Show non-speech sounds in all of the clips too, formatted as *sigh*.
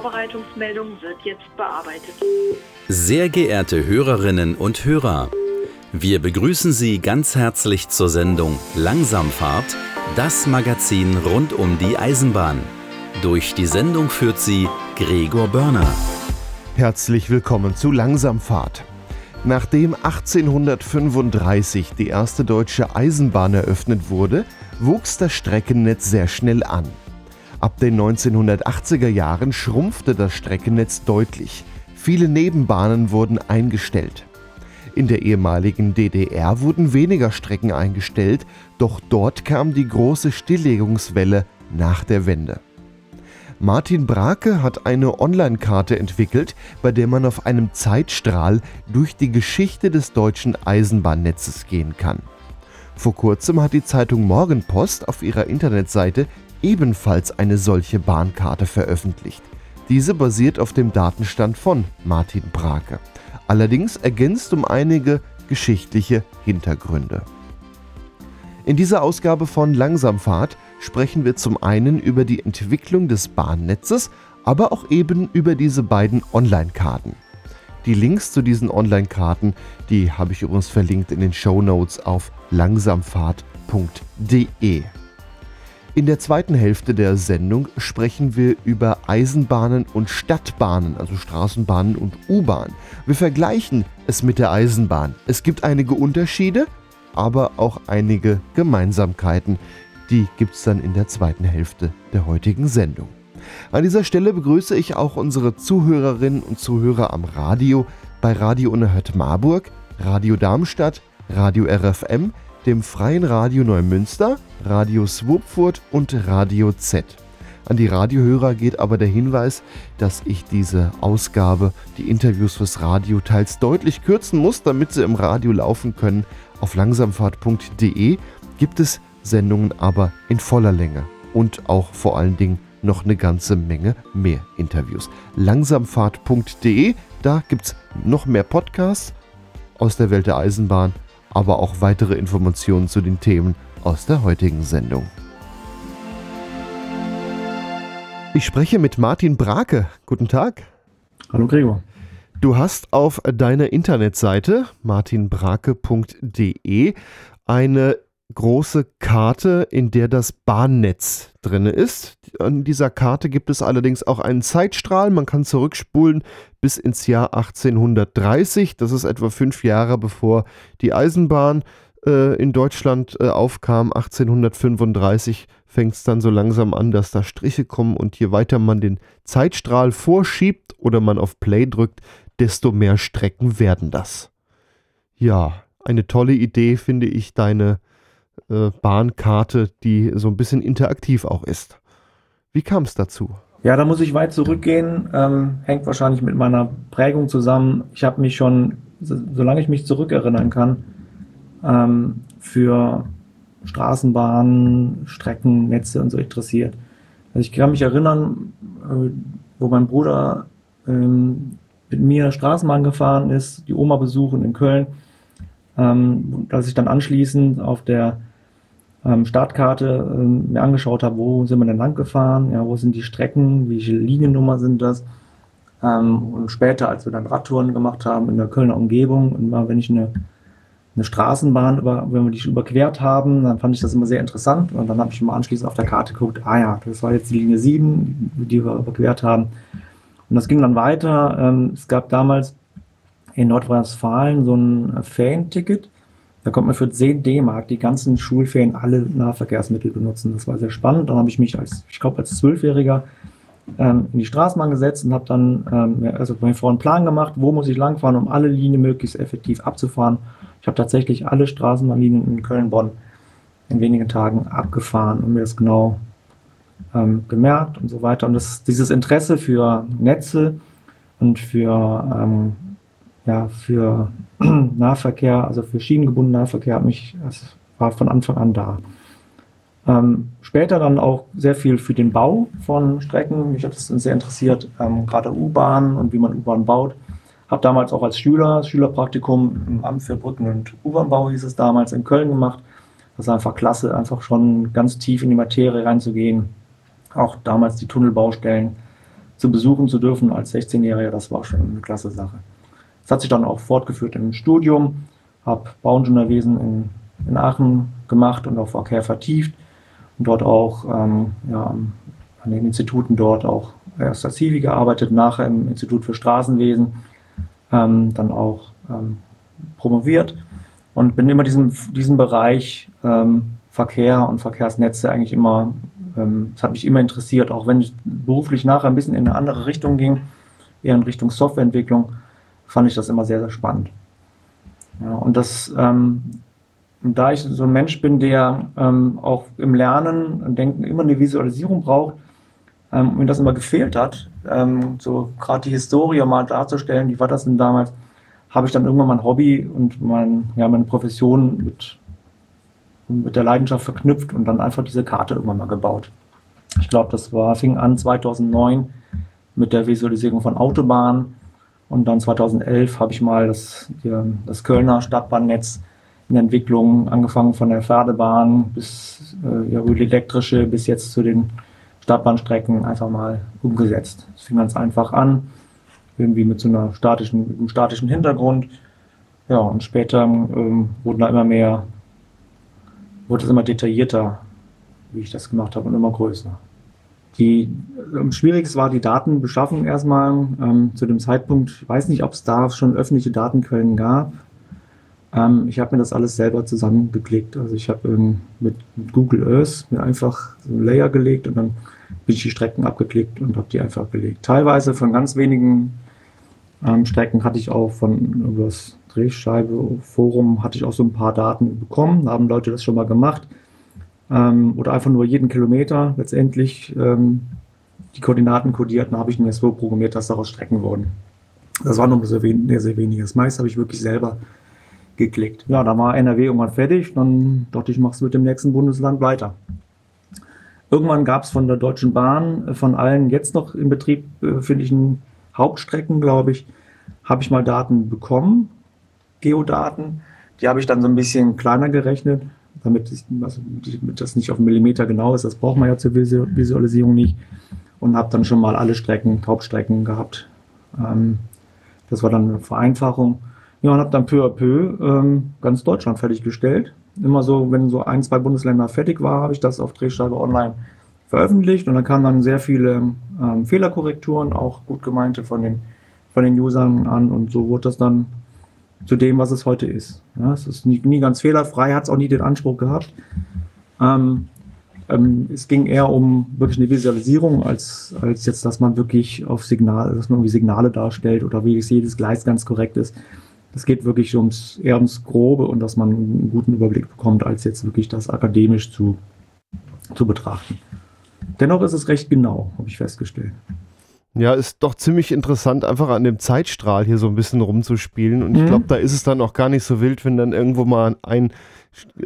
Vorbereitungsmeldung wird jetzt bearbeitet. Sehr geehrte Hörerinnen und Hörer, wir begrüßen Sie ganz herzlich zur Sendung Langsamfahrt, das Magazin rund um die Eisenbahn. Durch die Sendung führt sie Gregor Börner. Herzlich willkommen zu Langsamfahrt. Nachdem 1835 die erste deutsche Eisenbahn eröffnet wurde, wuchs das Streckennetz sehr schnell an. Ab den 1980er Jahren schrumpfte das Streckennetz deutlich. Viele Nebenbahnen wurden eingestellt. In der ehemaligen DDR wurden weniger Strecken eingestellt, doch dort kam die große Stilllegungswelle nach der Wende. Martin Brake hat eine Online-Karte entwickelt, bei der man auf einem Zeitstrahl durch die Geschichte des deutschen Eisenbahnnetzes gehen kann. Vor kurzem hat die Zeitung Morgenpost auf ihrer Internetseite ebenfalls eine solche Bahnkarte veröffentlicht. Diese basiert auf dem Datenstand von Martin Brake, allerdings ergänzt um einige geschichtliche Hintergründe. In dieser Ausgabe von Langsamfahrt sprechen wir zum einen über die Entwicklung des Bahnnetzes, aber auch eben über diese beiden Online-Karten. Die Links zu diesen Online-Karten, die habe ich übrigens verlinkt in den Show Notes auf langsamfahrt.de. In der zweiten Hälfte der Sendung sprechen wir über Eisenbahnen und Stadtbahnen, also Straßenbahnen und U-Bahn. Wir vergleichen es mit der Eisenbahn. Es gibt einige Unterschiede, aber auch einige Gemeinsamkeiten. Die gibt es dann in der zweiten Hälfte der heutigen Sendung. An dieser Stelle begrüße ich auch unsere Zuhörerinnen und Zuhörer am Radio bei Radio Unerhört Marburg, Radio Darmstadt, Radio RFM, dem Freien Radio Neumünster, Radio Swupfurt und Radio Z. An die Radiohörer geht aber der Hinweis, dass ich diese Ausgabe, die Interviews fürs Radio, teils deutlich kürzen muss, damit sie im Radio laufen können. Auf langsamfahrt.de gibt es Sendungen aber in voller Länge und auch vor allen Dingen noch eine ganze Menge mehr Interviews. Langsamfahrt.de, da gibt es noch mehr Podcasts aus der Welt der Eisenbahn, aber auch weitere Informationen zu den Themen aus der heutigen Sendung. Ich spreche mit Martin Brake. Guten Tag. Hallo Gregor. Du hast auf deiner Internetseite martinbrake.de eine große Karte, in der das Bahnnetz drin ist. An dieser Karte gibt es allerdings auch einen Zeitstrahl. Man kann zurückspulen bis ins Jahr 1830. Das ist etwa fünf Jahre bevor die Eisenbahn äh, in Deutschland äh, aufkam. 1835 fängt es dann so langsam an, dass da Striche kommen und je weiter man den Zeitstrahl vorschiebt oder man auf Play drückt, desto mehr Strecken werden das. Ja, eine tolle Idee finde ich, deine äh, Bahnkarte, die so ein bisschen interaktiv auch ist. Wie kam es dazu? Ja, da muss ich weit zurückgehen. Ähm, hängt wahrscheinlich mit meiner Prägung zusammen. Ich habe mich schon, solange ich mich zurückerinnern kann, ähm, für Straßenbahnen, Strecken, Netze und so interessiert. Also ich kann mich erinnern, äh, wo mein Bruder ähm, mit mir Straßenbahn gefahren ist, die Oma besuchen in Köln, ähm, dass ich dann anschließend auf der ähm, Startkarte ähm, mir angeschaut habe, wo sind wir denn lang gefahren, ja, wo sind die Strecken, welche Liniennummer sind das. Ähm, und später, als wir dann Radtouren gemacht haben in der Kölner Umgebung, mal, wenn ich eine, eine Straßenbahn, über, wenn wir die überquert haben, dann fand ich das immer sehr interessant. Und dann habe ich mal anschließend auf der Karte geguckt, ah ja, das war jetzt die Linie 7, die wir überquert haben. Und das ging dann weiter. Ähm, es gab damals in Nordrhein-Westfalen so ein Fan-Ticket da konnte man für 10 D-Mark die ganzen Schulferien alle Nahverkehrsmittel benutzen. Das war sehr spannend. Dann habe ich mich als, ich glaube, als Zwölfjähriger ähm, in die Straßenbahn gesetzt und habe dann ähm, also mir vor einen Plan gemacht, wo muss ich langfahren, um alle Linien möglichst effektiv abzufahren. Ich habe tatsächlich alle Straßenbahnlinien in Köln-Bonn in wenigen Tagen abgefahren und mir das genau ähm, gemerkt und so weiter. Und das, dieses Interesse für Netze und für ähm, ja, für *clears throat* Nahverkehr, also für schienengebundenen Nahverkehr, hat mich, das war von Anfang an da. Ähm, später dann auch sehr viel für den Bau von Strecken. Mich hat das sehr interessiert, ähm, gerade U-Bahnen und wie man U-Bahn baut. Habe damals auch als Schüler, Schülerpraktikum im Amt für Brücken- und U-Bahn-Bau hieß es damals in Köln gemacht. Das war einfach klasse, einfach schon ganz tief in die Materie reinzugehen. Auch damals die Tunnelbaustellen zu besuchen zu dürfen als 16-Jähriger, das war schon eine klasse Sache. Das hat sich dann auch fortgeführt im Studium, habe Bauingenieurwesen in, in Aachen gemacht und auf Verkehr vertieft und dort auch ähm, ja, an den Instituten dort auch erst als Zivi gearbeitet, nachher im Institut für Straßenwesen, ähm, dann auch ähm, promoviert und bin immer diesen, diesen Bereich ähm, Verkehr und Verkehrsnetze eigentlich immer, ähm, das hat mich immer interessiert, auch wenn ich beruflich nachher ein bisschen in eine andere Richtung ging, eher in Richtung Softwareentwicklung, fand ich das immer sehr, sehr spannend. Ja, und das, ähm, da ich so ein Mensch bin, der ähm, auch im Lernen und Denken immer eine Visualisierung braucht, ähm, mir das immer gefehlt hat, ähm, so gerade die Historie mal darzustellen, wie war das denn damals, habe ich dann irgendwann mein Hobby und mein, ja, meine Profession mit, mit der Leidenschaft verknüpft und dann einfach diese Karte irgendwann mal gebaut. Ich glaube, das war, fing an 2009 mit der Visualisierung von Autobahnen und dann 2011 habe ich mal das, das Kölner Stadtbahnnetz in Entwicklung, angefangen von der Pferdebahn bis äh, ja, elektrische, bis jetzt zu den Stadtbahnstrecken einfach mal umgesetzt. Es fing ganz einfach an, irgendwie mit so einer statischen, einem statischen Hintergrund. Ja, und später ähm, wurden da immer mehr, wurde es immer detaillierter, wie ich das gemacht habe, und immer größer. Die ähm, schwierigste war die Datenbeschaffung erstmal. Ähm, zu dem Zeitpunkt, ich weiß nicht, ob es da schon öffentliche Datenquellen gab. Ähm, ich habe mir das alles selber zusammengeklickt. Also ich habe ähm, mit, mit, Google Earth mir einfach so ein Layer gelegt und dann bin ich die Strecken abgeklickt und habe die einfach gelegt. Teilweise von ganz wenigen ähm, Strecken hatte ich auch von über das Drehscheibe-Forum hatte ich auch so ein paar Daten bekommen. Da haben Leute das schon mal gemacht. Ähm, oder einfach nur jeden Kilometer letztendlich ähm, die Koordinaten kodiert. Dann habe ich mir so programmiert, dass daraus Strecken wurden. Das war nur sehr, sehr, sehr wenig. Das meiste habe ich wirklich selber geklickt. Ja, da war NRW irgendwann fertig. Dann dachte ich, mach's mit dem nächsten Bundesland weiter. Irgendwann gab es von der Deutschen Bahn, äh, von allen jetzt noch in Betrieb befindlichen Hauptstrecken, glaube ich, habe ich mal Daten bekommen, Geodaten. Die habe ich dann so ein bisschen kleiner gerechnet, damit, ich, also, damit das nicht auf einen Millimeter genau ist. Das braucht man ja zur Visualisierung nicht. Und habe dann schon mal alle Strecken, Hauptstrecken gehabt. Ähm, das war dann eine Vereinfachung. Ja, und habe dann peu à peu ähm, ganz Deutschland fertiggestellt. Immer so, wenn so ein, zwei Bundesländer fertig war, habe ich das auf Drehscheibe online veröffentlicht und dann kamen dann sehr viele ähm, Fehlerkorrekturen, auch gut gemeinte von den, von den Usern an und so wurde das dann zu dem, was es heute ist. Ja, es ist nie, nie ganz fehlerfrei, hat es auch nie den Anspruch gehabt. Ähm, ähm, es ging eher um wirklich eine Visualisierung, als, als jetzt, dass man wirklich auf Signal, dass man irgendwie Signale darstellt oder wie jedes Gleis ganz korrekt ist. Es geht wirklich ums, eher ums Grobe und dass man einen guten Überblick bekommt, als jetzt wirklich das akademisch zu, zu betrachten. Dennoch ist es recht genau, habe ich festgestellt. Ja, ist doch ziemlich interessant, einfach an dem Zeitstrahl hier so ein bisschen rumzuspielen. Und ich mhm. glaube, da ist es dann auch gar nicht so wild, wenn dann irgendwo mal ein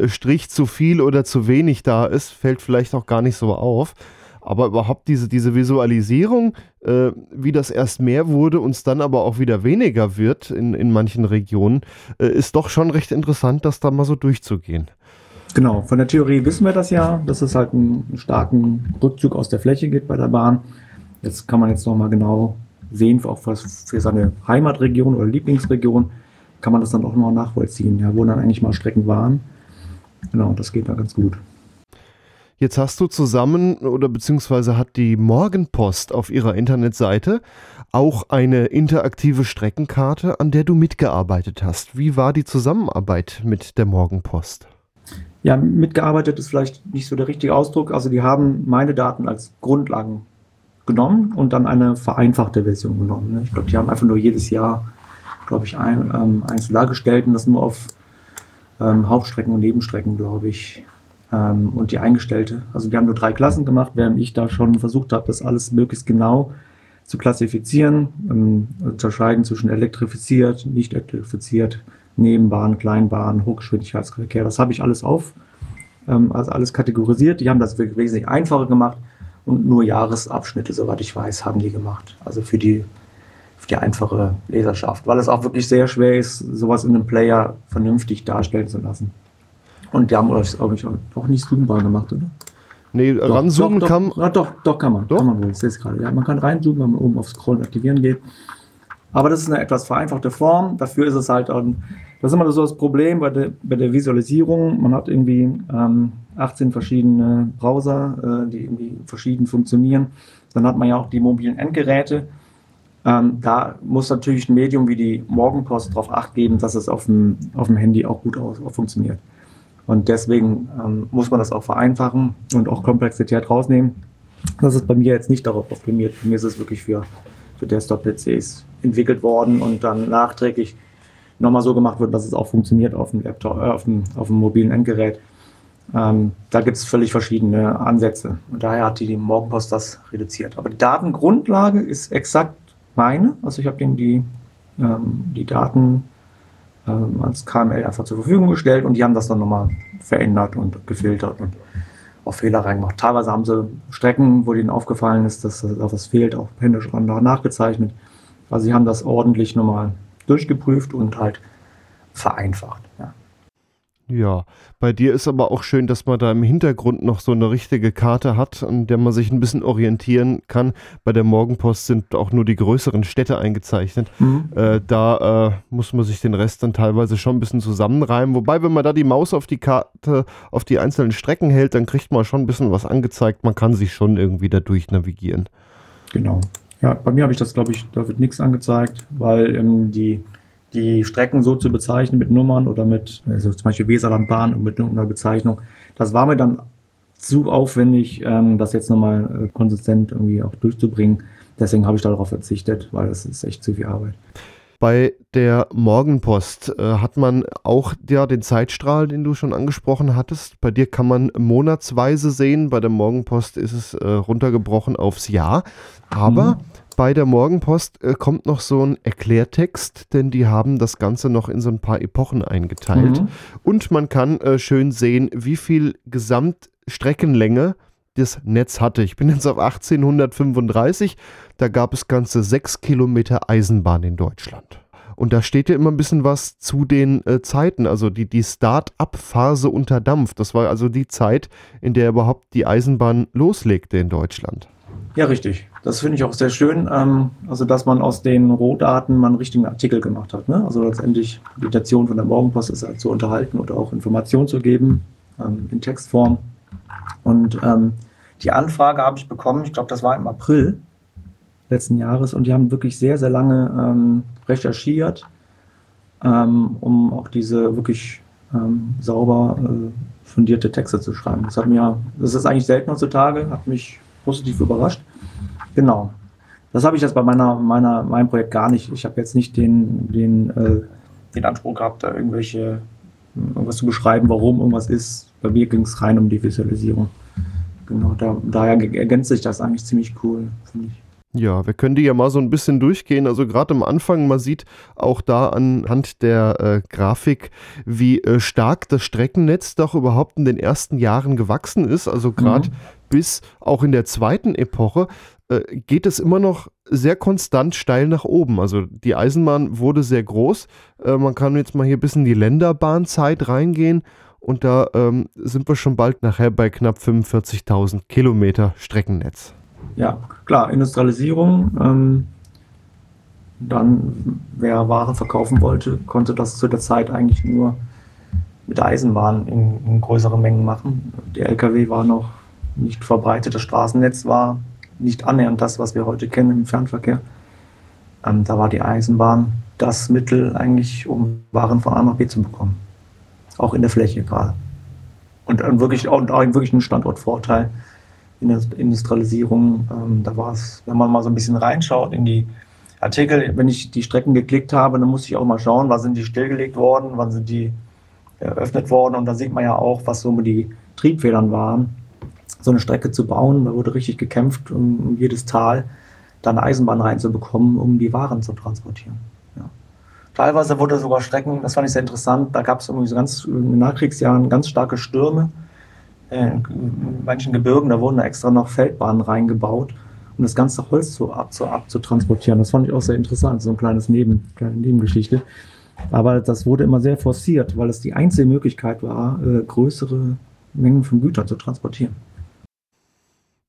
Strich zu viel oder zu wenig da ist, fällt vielleicht auch gar nicht so auf. Aber überhaupt diese, diese Visualisierung, äh, wie das erst mehr wurde und es dann aber auch wieder weniger wird in, in manchen Regionen, äh, ist doch schon recht interessant, das da mal so durchzugehen. Genau, von der Theorie wissen wir das ja, dass es halt einen starken Rückzug aus der Fläche gibt bei der Bahn. Jetzt kann man jetzt nochmal genau sehen, auch für, für seine Heimatregion oder Lieblingsregion, kann man das dann auch nochmal nachvollziehen, ja, wo dann eigentlich mal Strecken waren. Genau, das geht da ganz gut. Jetzt hast du zusammen oder beziehungsweise hat die Morgenpost auf ihrer Internetseite auch eine interaktive Streckenkarte, an der du mitgearbeitet hast. Wie war die Zusammenarbeit mit der Morgenpost? Ja, mitgearbeitet ist vielleicht nicht so der richtige Ausdruck. Also die haben meine Daten als Grundlagen genommen und dann eine vereinfachte Version genommen. Ne? Ich glaube, die haben einfach nur jedes Jahr, glaube ich, ein, ähm, eins dargestellt und das nur auf ähm, Hauptstrecken und Nebenstrecken, glaube ich. Ähm, und die eingestellte. Also die haben nur drei Klassen gemacht, während ich da schon versucht habe, das alles möglichst genau zu klassifizieren, ähm, unterscheiden zwischen elektrifiziert, nicht elektrifiziert, Nebenbahn, Kleinbahn, Hochgeschwindigkeitsverkehr. Das habe ich alles auf, ähm, also alles kategorisiert. Die haben das wesentlich einfacher gemacht und nur Jahresabschnitte, soweit ich weiß, haben die gemacht. Also für die, für die einfache Leserschaft, weil es auch wirklich sehr schwer ist, sowas in einem Player vernünftig darstellen zu lassen. Und die haben euch, glaube ich, auch nicht streambar gemacht, oder? Nee, Doch, ranzoomen doch, kann. Doch, doch, doch kann man. Doch? Kann man wohl. Ich sehe es gerade. Ja, man kann reinzoomen, wenn man oben auf Scrollen aktivieren geht. Aber das ist eine etwas vereinfachte Form. Dafür ist es halt, ähm, das ist immer so das Problem bei der, bei der Visualisierung. Man hat irgendwie ähm, 18 verschiedene Browser, äh, die irgendwie verschieden funktionieren. Dann hat man ja auch die mobilen Endgeräte. Ähm, da muss natürlich ein Medium wie die Morgenpost darauf acht geben, dass es auf dem, auf dem Handy auch gut aus, auch funktioniert. Und deswegen ähm, muss man das auch vereinfachen und auch Komplexität rausnehmen. Das ist bei mir jetzt nicht darauf optimiert. Bei mir ist es wirklich für, für Desktop-PCs entwickelt worden und dann nachträglich nochmal so gemacht wird, dass es auch funktioniert auf dem Laptop, äh, auf, dem, auf dem mobilen Endgerät. Ähm, da gibt es völlig verschiedene Ansätze. Und daher hat die Morgenpost das reduziert. Aber die Datengrundlage ist exakt meine. Also ich habe denen die, ähm, die Daten ähm, als KML einfach zur Verfügung gestellt und die haben das dann nochmal verändert und gefiltert und auch Fehler reingemacht. Teilweise haben sie Strecken, wo denen aufgefallen ist, dass da was fehlt, auch händisch nachgezeichnet. Also sie haben das ordentlich nochmal durchgeprüft und halt vereinfacht. Ja. Ja, bei dir ist aber auch schön, dass man da im Hintergrund noch so eine richtige Karte hat, an der man sich ein bisschen orientieren kann. Bei der Morgenpost sind auch nur die größeren Städte eingezeichnet. Mhm. Äh, da äh, muss man sich den Rest dann teilweise schon ein bisschen zusammenreimen. Wobei, wenn man da die Maus auf die Karte, auf die einzelnen Strecken hält, dann kriegt man schon ein bisschen was angezeigt. Man kann sich schon irgendwie da durch navigieren. Genau. Ja, bei mir habe ich das, glaube ich, da wird nichts angezeigt, weil ähm, die, die Strecken so zu bezeichnen mit Nummern oder mit, also zum Beispiel Weserlandbahn und mit einer Bezeichnung, das war mir dann zu aufwendig, ähm, das jetzt nochmal äh, konsistent irgendwie auch durchzubringen. Deswegen habe ich darauf verzichtet, weil das ist echt zu viel Arbeit. Bei der Morgenpost äh, hat man auch ja, den Zeitstrahl, den du schon angesprochen hattest. Bei dir kann man monatsweise sehen. Bei der Morgenpost ist es äh, runtergebrochen aufs Jahr. Aber Mhm. bei der Morgenpost äh, kommt noch so ein Erklärtext, denn die haben das Ganze noch in so ein paar Epochen eingeteilt. Mhm. Und man kann äh, schön sehen, wie viel Gesamtstreckenlänge das Netz hatte. Ich bin jetzt auf 1835. Da gab es ganze sechs Kilometer Eisenbahn in Deutschland. Und da steht ja immer ein bisschen was zu den äh, Zeiten, also die, die Start-up-Phase unter Dampf. Das war also die Zeit, in der überhaupt die Eisenbahn loslegte in Deutschland. Ja, richtig. Das finde ich auch sehr schön. Ähm, also, dass man aus den Rohdaten mal einen richtigen Artikel gemacht hat. Ne? Also letztendlich Intention von der Morgenpost ist halt zu unterhalten oder auch Informationen zu geben ähm, in Textform. Und ähm, die Anfrage habe ich bekommen, ich glaube, das war im April letzten Jahres und die haben wirklich sehr, sehr lange ähm, recherchiert, ähm, um auch diese wirklich ähm, sauber äh, fundierte Texte zu schreiben. Das hat mir, das ist eigentlich selten heutzutage, hat mich positiv überrascht. Genau. Das habe ich jetzt bei meiner, meiner, meinem Projekt gar nicht. Ich habe jetzt nicht den, den, äh, den Anspruch gehabt, da irgendwelche, irgendwas zu beschreiben, warum irgendwas ist. Bei mir ging es rein um die Visualisierung. Genau, da, daher ergänzt sich das eigentlich ziemlich cool, finde ich. Ja, wir können die ja mal so ein bisschen durchgehen. Also gerade am Anfang, man sieht auch da anhand der äh, Grafik, wie äh, stark das Streckennetz doch überhaupt in den ersten Jahren gewachsen ist. Also gerade Mhm. bis auch in der zweiten Epoche äh, geht es immer noch sehr konstant steil nach oben. Also die Eisenbahn wurde sehr groß. Äh, man kann jetzt mal hier bis in die Länderbahnzeit reingehen. Und da ähm, sind wir schon bald nachher bei knapp 45.000 Kilometer Streckennetz. Ja, klar, Industrialisierung. Ähm, dann, wer Waren verkaufen wollte, konnte das zu der Zeit eigentlich nur mit der Eisenbahn in, in größeren Mengen machen. Der LKW war noch nicht verbreitet, das Straßennetz war nicht annähernd das, was wir heute kennen im Fernverkehr. Ähm, da war die Eisenbahn das Mittel eigentlich, um Waren von A nach B zu bekommen. Auch in der Fläche gerade. Und, und wirklich, und auch wirklich ein Standortvorteil in der Industrialisierung. Ähm, da war es, wenn man mal so ein bisschen reinschaut in die Artikel, wenn ich die Strecken geklickt habe, dann musste ich auch mal schauen, wann sind die stillgelegt worden, wann sind die eröffnet worden. Und da sieht man ja auch, was so die Triebfedern waren, so eine Strecke zu bauen. Da wurde richtig gekämpft, um, um jedes Tal da eine Eisenbahn reinzubekommen, um die Waren zu transportieren. Teilweise wurde sogar Strecken, das fand ich sehr interessant, da gab es irgendwie so ganz in den Nachkriegsjahren ganz starke Stürme äh, in manchen Gebirgen, da wurden da extra noch Feldbahnen reingebaut, um das ganze Holz so ab, so abzutransportieren. Das fand ich auch sehr interessant, so ein kleines Neben, kleine Nebengeschichte. Aber das wurde immer sehr forciert, weil es die einzige Möglichkeit war, äh, größere Mengen von Gütern zu transportieren.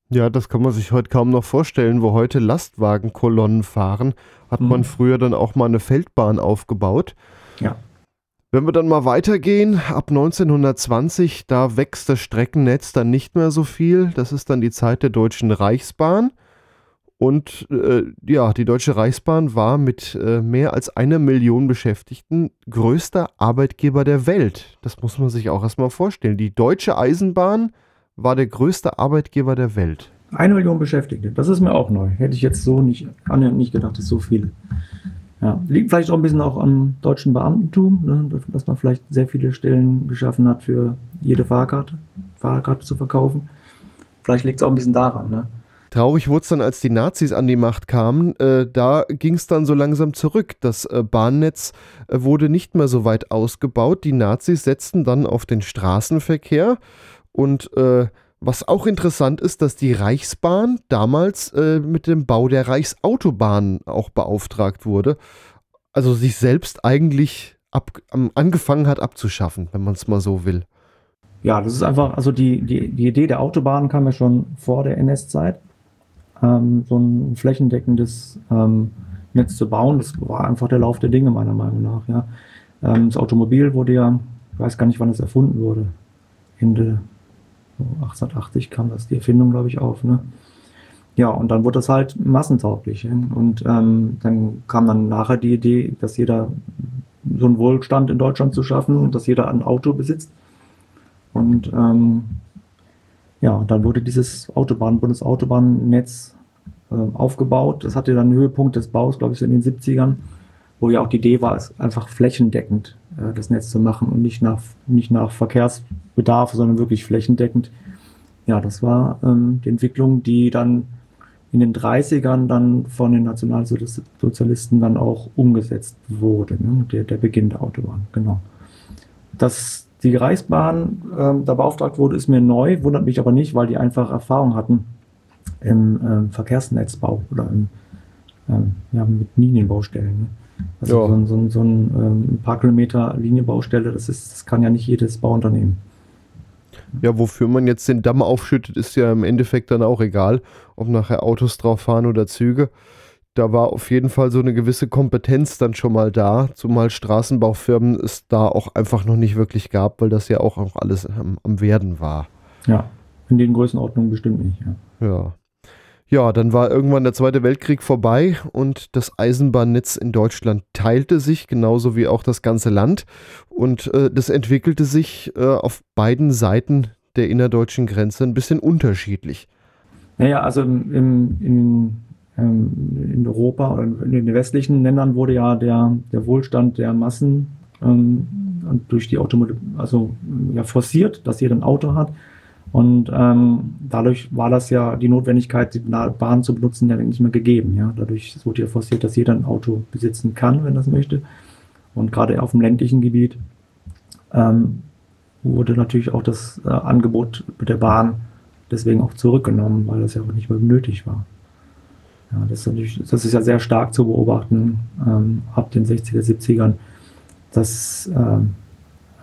Ja, das kann man sich heute kaum noch vorstellen. Wo heute Lastwagenkolonnen fahren, hat mhm. man früher dann auch mal eine Feldbahn aufgebaut. Ja. Wenn wir dann mal weitergehen, ab 1920, da wächst das Streckennetz dann nicht mehr so viel. Das ist dann die Zeit der Deutschen Reichsbahn. Und äh, ja, die Deutsche Reichsbahn war mit äh, mehr als einer Million Beschäftigten größter Arbeitgeber der Welt. Das muss man sich auch erstmal vorstellen. Die Deutsche Eisenbahn war der größte Arbeitgeber der Welt. Eine Million Beschäftigte, das ist mir auch neu. Hätte ich jetzt so nicht, nicht gedacht, dass so viele. Ja, liegt vielleicht auch ein bisschen auch am deutschen Beamtentum, ne, dass man vielleicht sehr viele Stellen geschaffen hat für jede Fahrkarte, Fahrkarte zu verkaufen. Vielleicht liegt es auch ein bisschen daran. Ne? Traurig wurde es dann, als die Nazis an die Macht kamen. Äh, da ging es dann so langsam zurück. Das äh, Bahnnetz äh, wurde nicht mehr so weit ausgebaut. Die Nazis setzten dann auf den Straßenverkehr. Und äh, was auch interessant ist, dass die Reichsbahn damals äh, mit dem Bau der Reichsautobahn auch beauftragt wurde. Also sich selbst eigentlich ab, angefangen hat abzuschaffen, wenn man es mal so will. Ja, das ist einfach, also die, die, die Idee der Autobahn kam ja schon vor der NS-Zeit ähm, so ein flächendeckendes ähm, Netz zu bauen. Das war einfach der Lauf der Dinge, meiner Meinung nach. Ja. Ähm, das Automobil wurde ja, ich weiß gar nicht, wann es erfunden wurde. Ende 1880 kam das, die Erfindung, glaube ich, auf. Ne? Ja, und dann wurde das halt massentauglich. Ja? Und ähm, dann kam dann nachher die Idee, dass jeder so einen Wohlstand in Deutschland zu schaffen, dass jeder ein Auto besitzt. Und ähm, ja, dann wurde dieses Autobahn, Bundesautobahnnetz äh, aufgebaut. Das hatte dann einen Höhepunkt des Baus, glaube ich, in den 70ern, wo ja auch die Idee war, es einfach flächendeckend äh, das Netz zu machen und nicht nach, nicht nach Verkehrsbedarf, sondern wirklich flächendeckend. Ja, das war ähm, die Entwicklung, die dann in den 30ern dann von den Nationalsozialisten dann auch umgesetzt wurde, ne? der, der Beginn der Autobahn, genau. Das die Reichsbahn ähm, da beauftragt wurde, ist mir neu, wundert mich aber nicht, weil die einfach Erfahrung hatten im ähm, Verkehrsnetzbau oder im, ähm, ja, mit Linienbaustellen. Ne? Also ja. so, ein, so, ein, so ein, ähm, paar Kilometer Linienbaustelle, das, ist, das kann ja nicht jedes Bauunternehmen. Ja, wofür man jetzt den Damm aufschüttet, ist ja im Endeffekt dann auch egal, ob nachher Autos drauf fahren oder Züge da war auf jeden Fall so eine gewisse Kompetenz dann schon mal da, zumal Straßenbaufirmen es da auch einfach noch nicht wirklich gab, weil das ja auch noch alles am, am Werden war. Ja, in den Größenordnungen bestimmt nicht. Ja. ja. Ja, dann war irgendwann der Zweite Weltkrieg vorbei und das Eisenbahnnetz in Deutschland teilte sich, genauso wie auch das ganze Land. Und äh, das entwickelte sich äh, auf beiden Seiten der innerdeutschen Grenze ein bisschen unterschiedlich. Naja, also im, in ähm, in Europa oder in den westlichen Ländern wurde ja der, der Wohlstand der Massen ähm, durch die Automobil, also ja, forciert, dass jeder ein Auto hat. Und ähm, dadurch war das ja die Notwendigkeit, die Bahn zu benutzen, ja nicht mehr gegeben. Ja? Dadurch wurde ja forciert, dass jeder ein Auto besitzen kann, wenn das möchte. Und gerade auf dem ländlichen Gebiet ähm, wurde natürlich auch das äh, Angebot der Bahn deswegen auch zurückgenommen, weil das ja auch nicht mehr nötig war. Ja, das, ist das ist ja sehr stark zu beobachten ähm, ab den 60er, 70ern, dass ähm,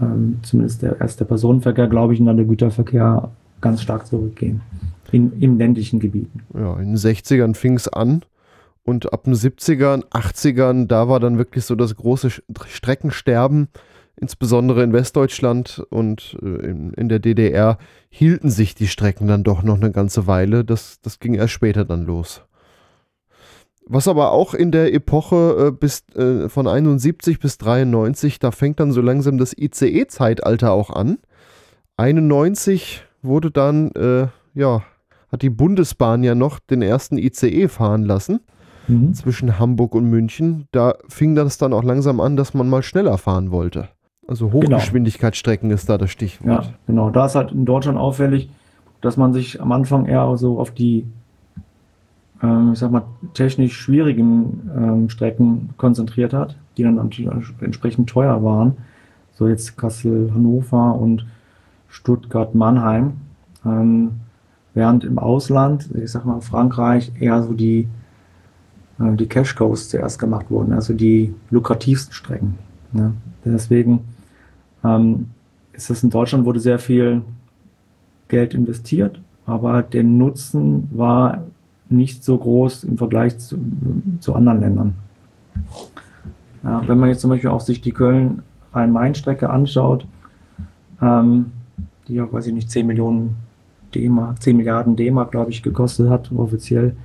ähm, zumindest der erste Personenverkehr, glaube ich, und dann der Güterverkehr ganz stark zurückgehen. In, in ländlichen Gebieten. Ja, in den 60ern fing es an und ab den 70ern, 80ern, da war dann wirklich so das große Streckensterben, insbesondere in Westdeutschland und äh, in, in, der DDR, hielten sich die Strecken dann doch noch eine ganze Weile. Das, das ging erst später dann los. Was aber auch in der Epoche äh, bis, äh, von 71 bis 93, da fängt dann so langsam das ICE-Zeitalter auch an. 91 wurde dann, äh, ja, hat die Bundesbahn ja noch den ersten ICE fahren lassen mhm. zwischen Hamburg und München. Da fing das dann auch langsam an, dass man mal schneller fahren wollte. Also genau. Hochgeschwindigkeitsstrecken genau. ist da das Stichwort. Ja, genau. Da ist halt in Deutschland auffällig, dass man sich am Anfang eher so auf die ähm, ich sag mal, technisch schwierigen ähm, Strecken konzentriert hat, die dann entsprechend teuer waren. So jetzt Kassel, Hannover und Stuttgart, Mannheim. Ähm, während im Ausland, ich sag mal Frankreich, eher so die, äh, die Cash Coast zuerst gemacht wurden, also die lukrativsten Strecken. Ne? Deswegen ähm, ist es in Deutschland wurde sehr viel Geld investiert aber der Nutzen war nicht so groß im Vergleich zu, zu anderen Ländern. Ja, wenn man jetzt zum Beispiel auch sich die Köln-Rhein-Main-Strecke anschaut, ähm, die auch, weiß ich nicht, 10 Millionen D-Mark, 10 Milliarden D-Mark, glaube ich, gekostet hat, offiziell,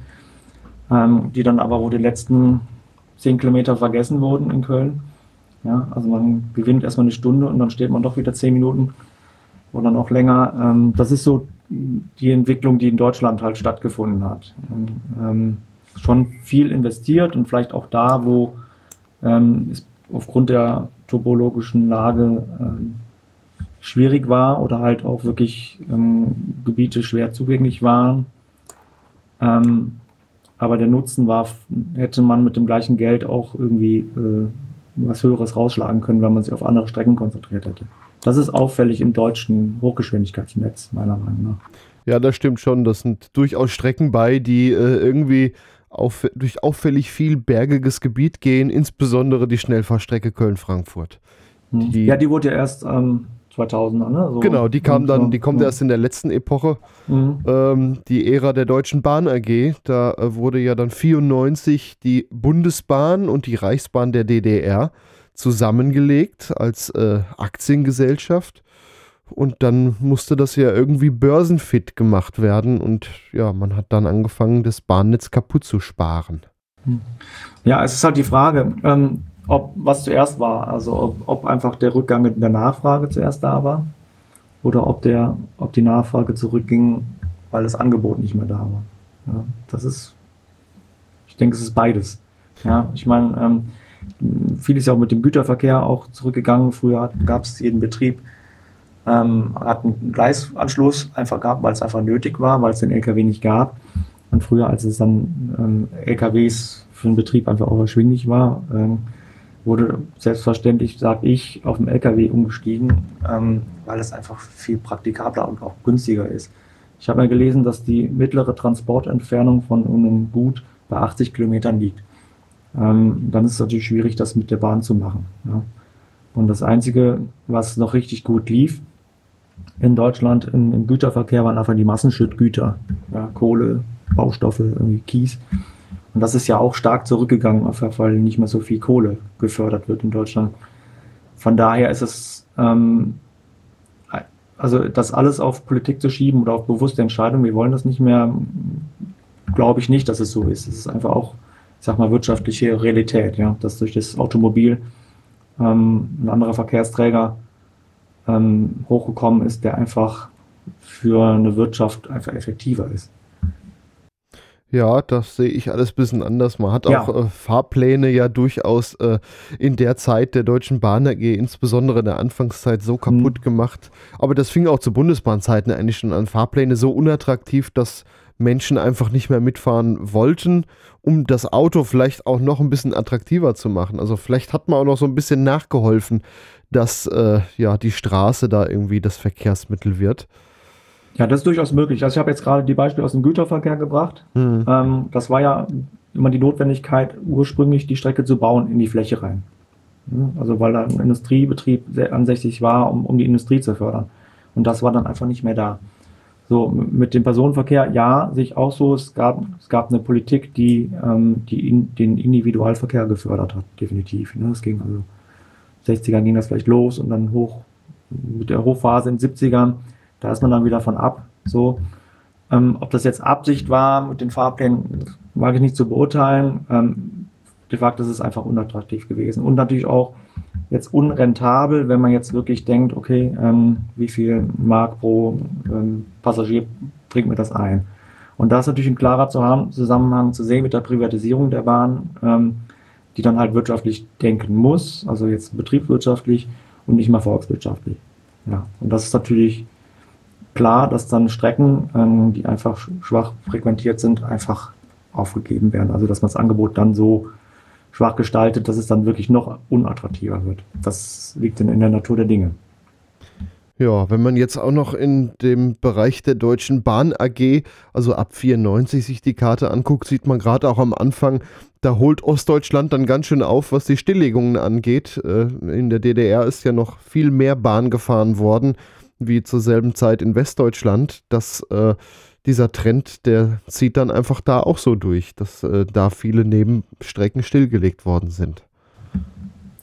ähm, die dann aber, wo die letzten 10 Kilometer vergessen wurden in Köln. Ja, also man gewinnt erstmal eine Stunde und dann steht man doch wieder 10 Minuten oder noch länger. Ähm, das ist so die Entwicklung, die in Deutschland halt stattgefunden hat. Ähm, schon viel investiert und vielleicht auch da, wo ähm, es aufgrund der topologischen Lage ähm, schwierig war oder halt auch wirklich ähm, Gebiete schwer zugänglich waren. Ähm, aber der Nutzen war, hätte man mit dem gleichen Geld auch irgendwie äh, was Höheres rausschlagen können, wenn man sich auf andere Strecken konzentriert hätte. Das ist auffällig im deutschen Hochgeschwindigkeitsnetz, meiner Meinung nach. Ja, das stimmt schon. Das sind durchaus Strecken bei, die äh, irgendwie auf, durch auffällig viel bergiges Gebiet gehen, insbesondere die Schnellfahrstrecke Köln-Frankfurt. Hm. ja, die wurde ja erst ähm, 2000er, ne? So genau, die kam dann, die kommt ja. erst in der letzten Epoche, mhm. ähm, die Ära der Deutschen Bahn AG. Da äh, wurde ja dann 94 die Bundesbahn und die Reichsbahn der DDR zusammengelegt als äh, Aktiengesellschaft. Und dann musste das ja irgendwie börsenfit gemacht werden. Und ja, man hat dann angefangen, das Bahnnetz kaputt zu sparen. Ja, es ist halt die Frage, ähm, ob was zuerst war. Also ob, ob, einfach der Rückgang in der Nachfrage zuerst da war. Oder ob, der, ob die Nachfrage zurückging, weil das Angebot nicht mehr da war. Ja, das ist, ich denke, es ist beides. Ja, ich meine, ähm, viel ist ja auch mit dem Güterverkehr auch zurückgegangen. Früher gab es jeden Betrieb, ähm, hat einen Gleisanschluss einfach gab, weil es einfach nötig war, weil es den LKW nicht gab. Und früher, als es dann ähm, LKWs für den Betrieb einfach auch erschwinglich war, ähm, wurde selbstverständlich, sage ich, auf dem LKW umgestiegen, ähm, weil es einfach viel praktikabler und auch günstiger ist. Ich habe mal gelesen, dass die mittlere Transportentfernung von einem Gut bei 80 Kilometern liegt ähm, dann ist es natürlich schwierig, das mit der Bahn zu machen. Ja. Und das Einzige, was noch richtig gut lief in Deutschland im, im Güterverkehr, waren einfach die Massenschüttgüter. Ja, Kohle, Baustoffe, irgendwie Kies. Und das ist ja auch stark zurückgegangen, weil nicht mehr so viel Kohle gefördert wird in Deutschland. Von daher ist es, ähm, also das alles auf Politik zu schieben oder auf bewusste Entscheidungen, wir wollen das nicht mehr, glaube ich nicht, dass es so ist. Es ist einfach auch ich sag mal, wirtschaftliche Realität, ja, dass durch das Automobil ähm, ein anderer Verkehrsträger ähm, hochgekommen ist, der einfach für eine Wirtschaft einfach effektiver ist. Ja, das sehe ich alles ein bisschen anders. Man hat auch ja. äh, Fahrpläne ja durchaus äh, in der Zeit der Deutschen Bahn AG, insbesondere in der Anfangszeit, so kaputt mhm. gemacht. Aber das fing auch zu Bundesbahnzeiten eigentlich schon an. Fahrpläne so unattraktiv, dass Menschen einfach nicht mehr mitfahren wollten, um das Auto vielleicht auch noch ein bisschen attraktiver zu machen. Also vielleicht hat man auch noch so ein bisschen nachgeholfen, dass äh, ja die Straße da irgendwie das Verkehrsmittel wird. Ja, das ist durchaus möglich. Also ich habe jetzt gerade die Beispiele aus dem Güterverkehr gebracht. Mhm. Ähm, das war ja immer die Notwendigkeit, ursprünglich die Strecke zu bauen in die Fläche rein. Also weil da ein Industriebetrieb sehr ansässig war, um, um die Industrie zu fördern. Und das war dann einfach nicht mehr da. So, mit dem Personenverkehr, ja, sehe ich auch so. Es gab, es gab eine Politik, die, ähm, die in, den Individualverkehr gefördert hat, definitiv. Ne? Es ging also, 60ern ging das vielleicht los und dann hoch, mit der Hochphase in den 70ern, da ist man dann wieder von ab. So, ähm, ob das jetzt Absicht war mit den Fahrplänen, mag ich nicht zu beurteilen. Ähm, de facto ist es einfach unattraktiv gewesen. Und natürlich auch, jetzt unrentabel, wenn man jetzt wirklich denkt, okay, ähm, wie viel Mark pro ähm, Passagier bringt mir das ein? Und da ist natürlich ein klarer Zusammenhang zu sehen mit der Privatisierung der Bahn, ähm, die dann halt wirtschaftlich denken muss, also jetzt betriebswirtschaftlich und nicht mehr volkswirtschaftlich. Ja, und das ist natürlich klar, dass dann Strecken, ähm, die einfach schwach frequentiert sind, einfach aufgegeben werden. Also dass man das Angebot dann so schwach gestaltet, dass es dann wirklich noch unattraktiver wird. Das liegt in, in der Natur der Dinge. Ja, wenn man jetzt auch noch in dem Bereich der Deutschen Bahn AG, also ab 94 sich die Karte anguckt, sieht man gerade auch am Anfang, da holt Ostdeutschland dann ganz schön auf, was die Stilllegungen angeht. Äh, in der DDR ist ja noch viel mehr Bahn gefahren worden, wie zur selben Zeit in Westdeutschland. Das äh, dieser Trend, der zieht dann einfach da auch so durch, dass äh, da viele Nebenstrecken stillgelegt worden sind.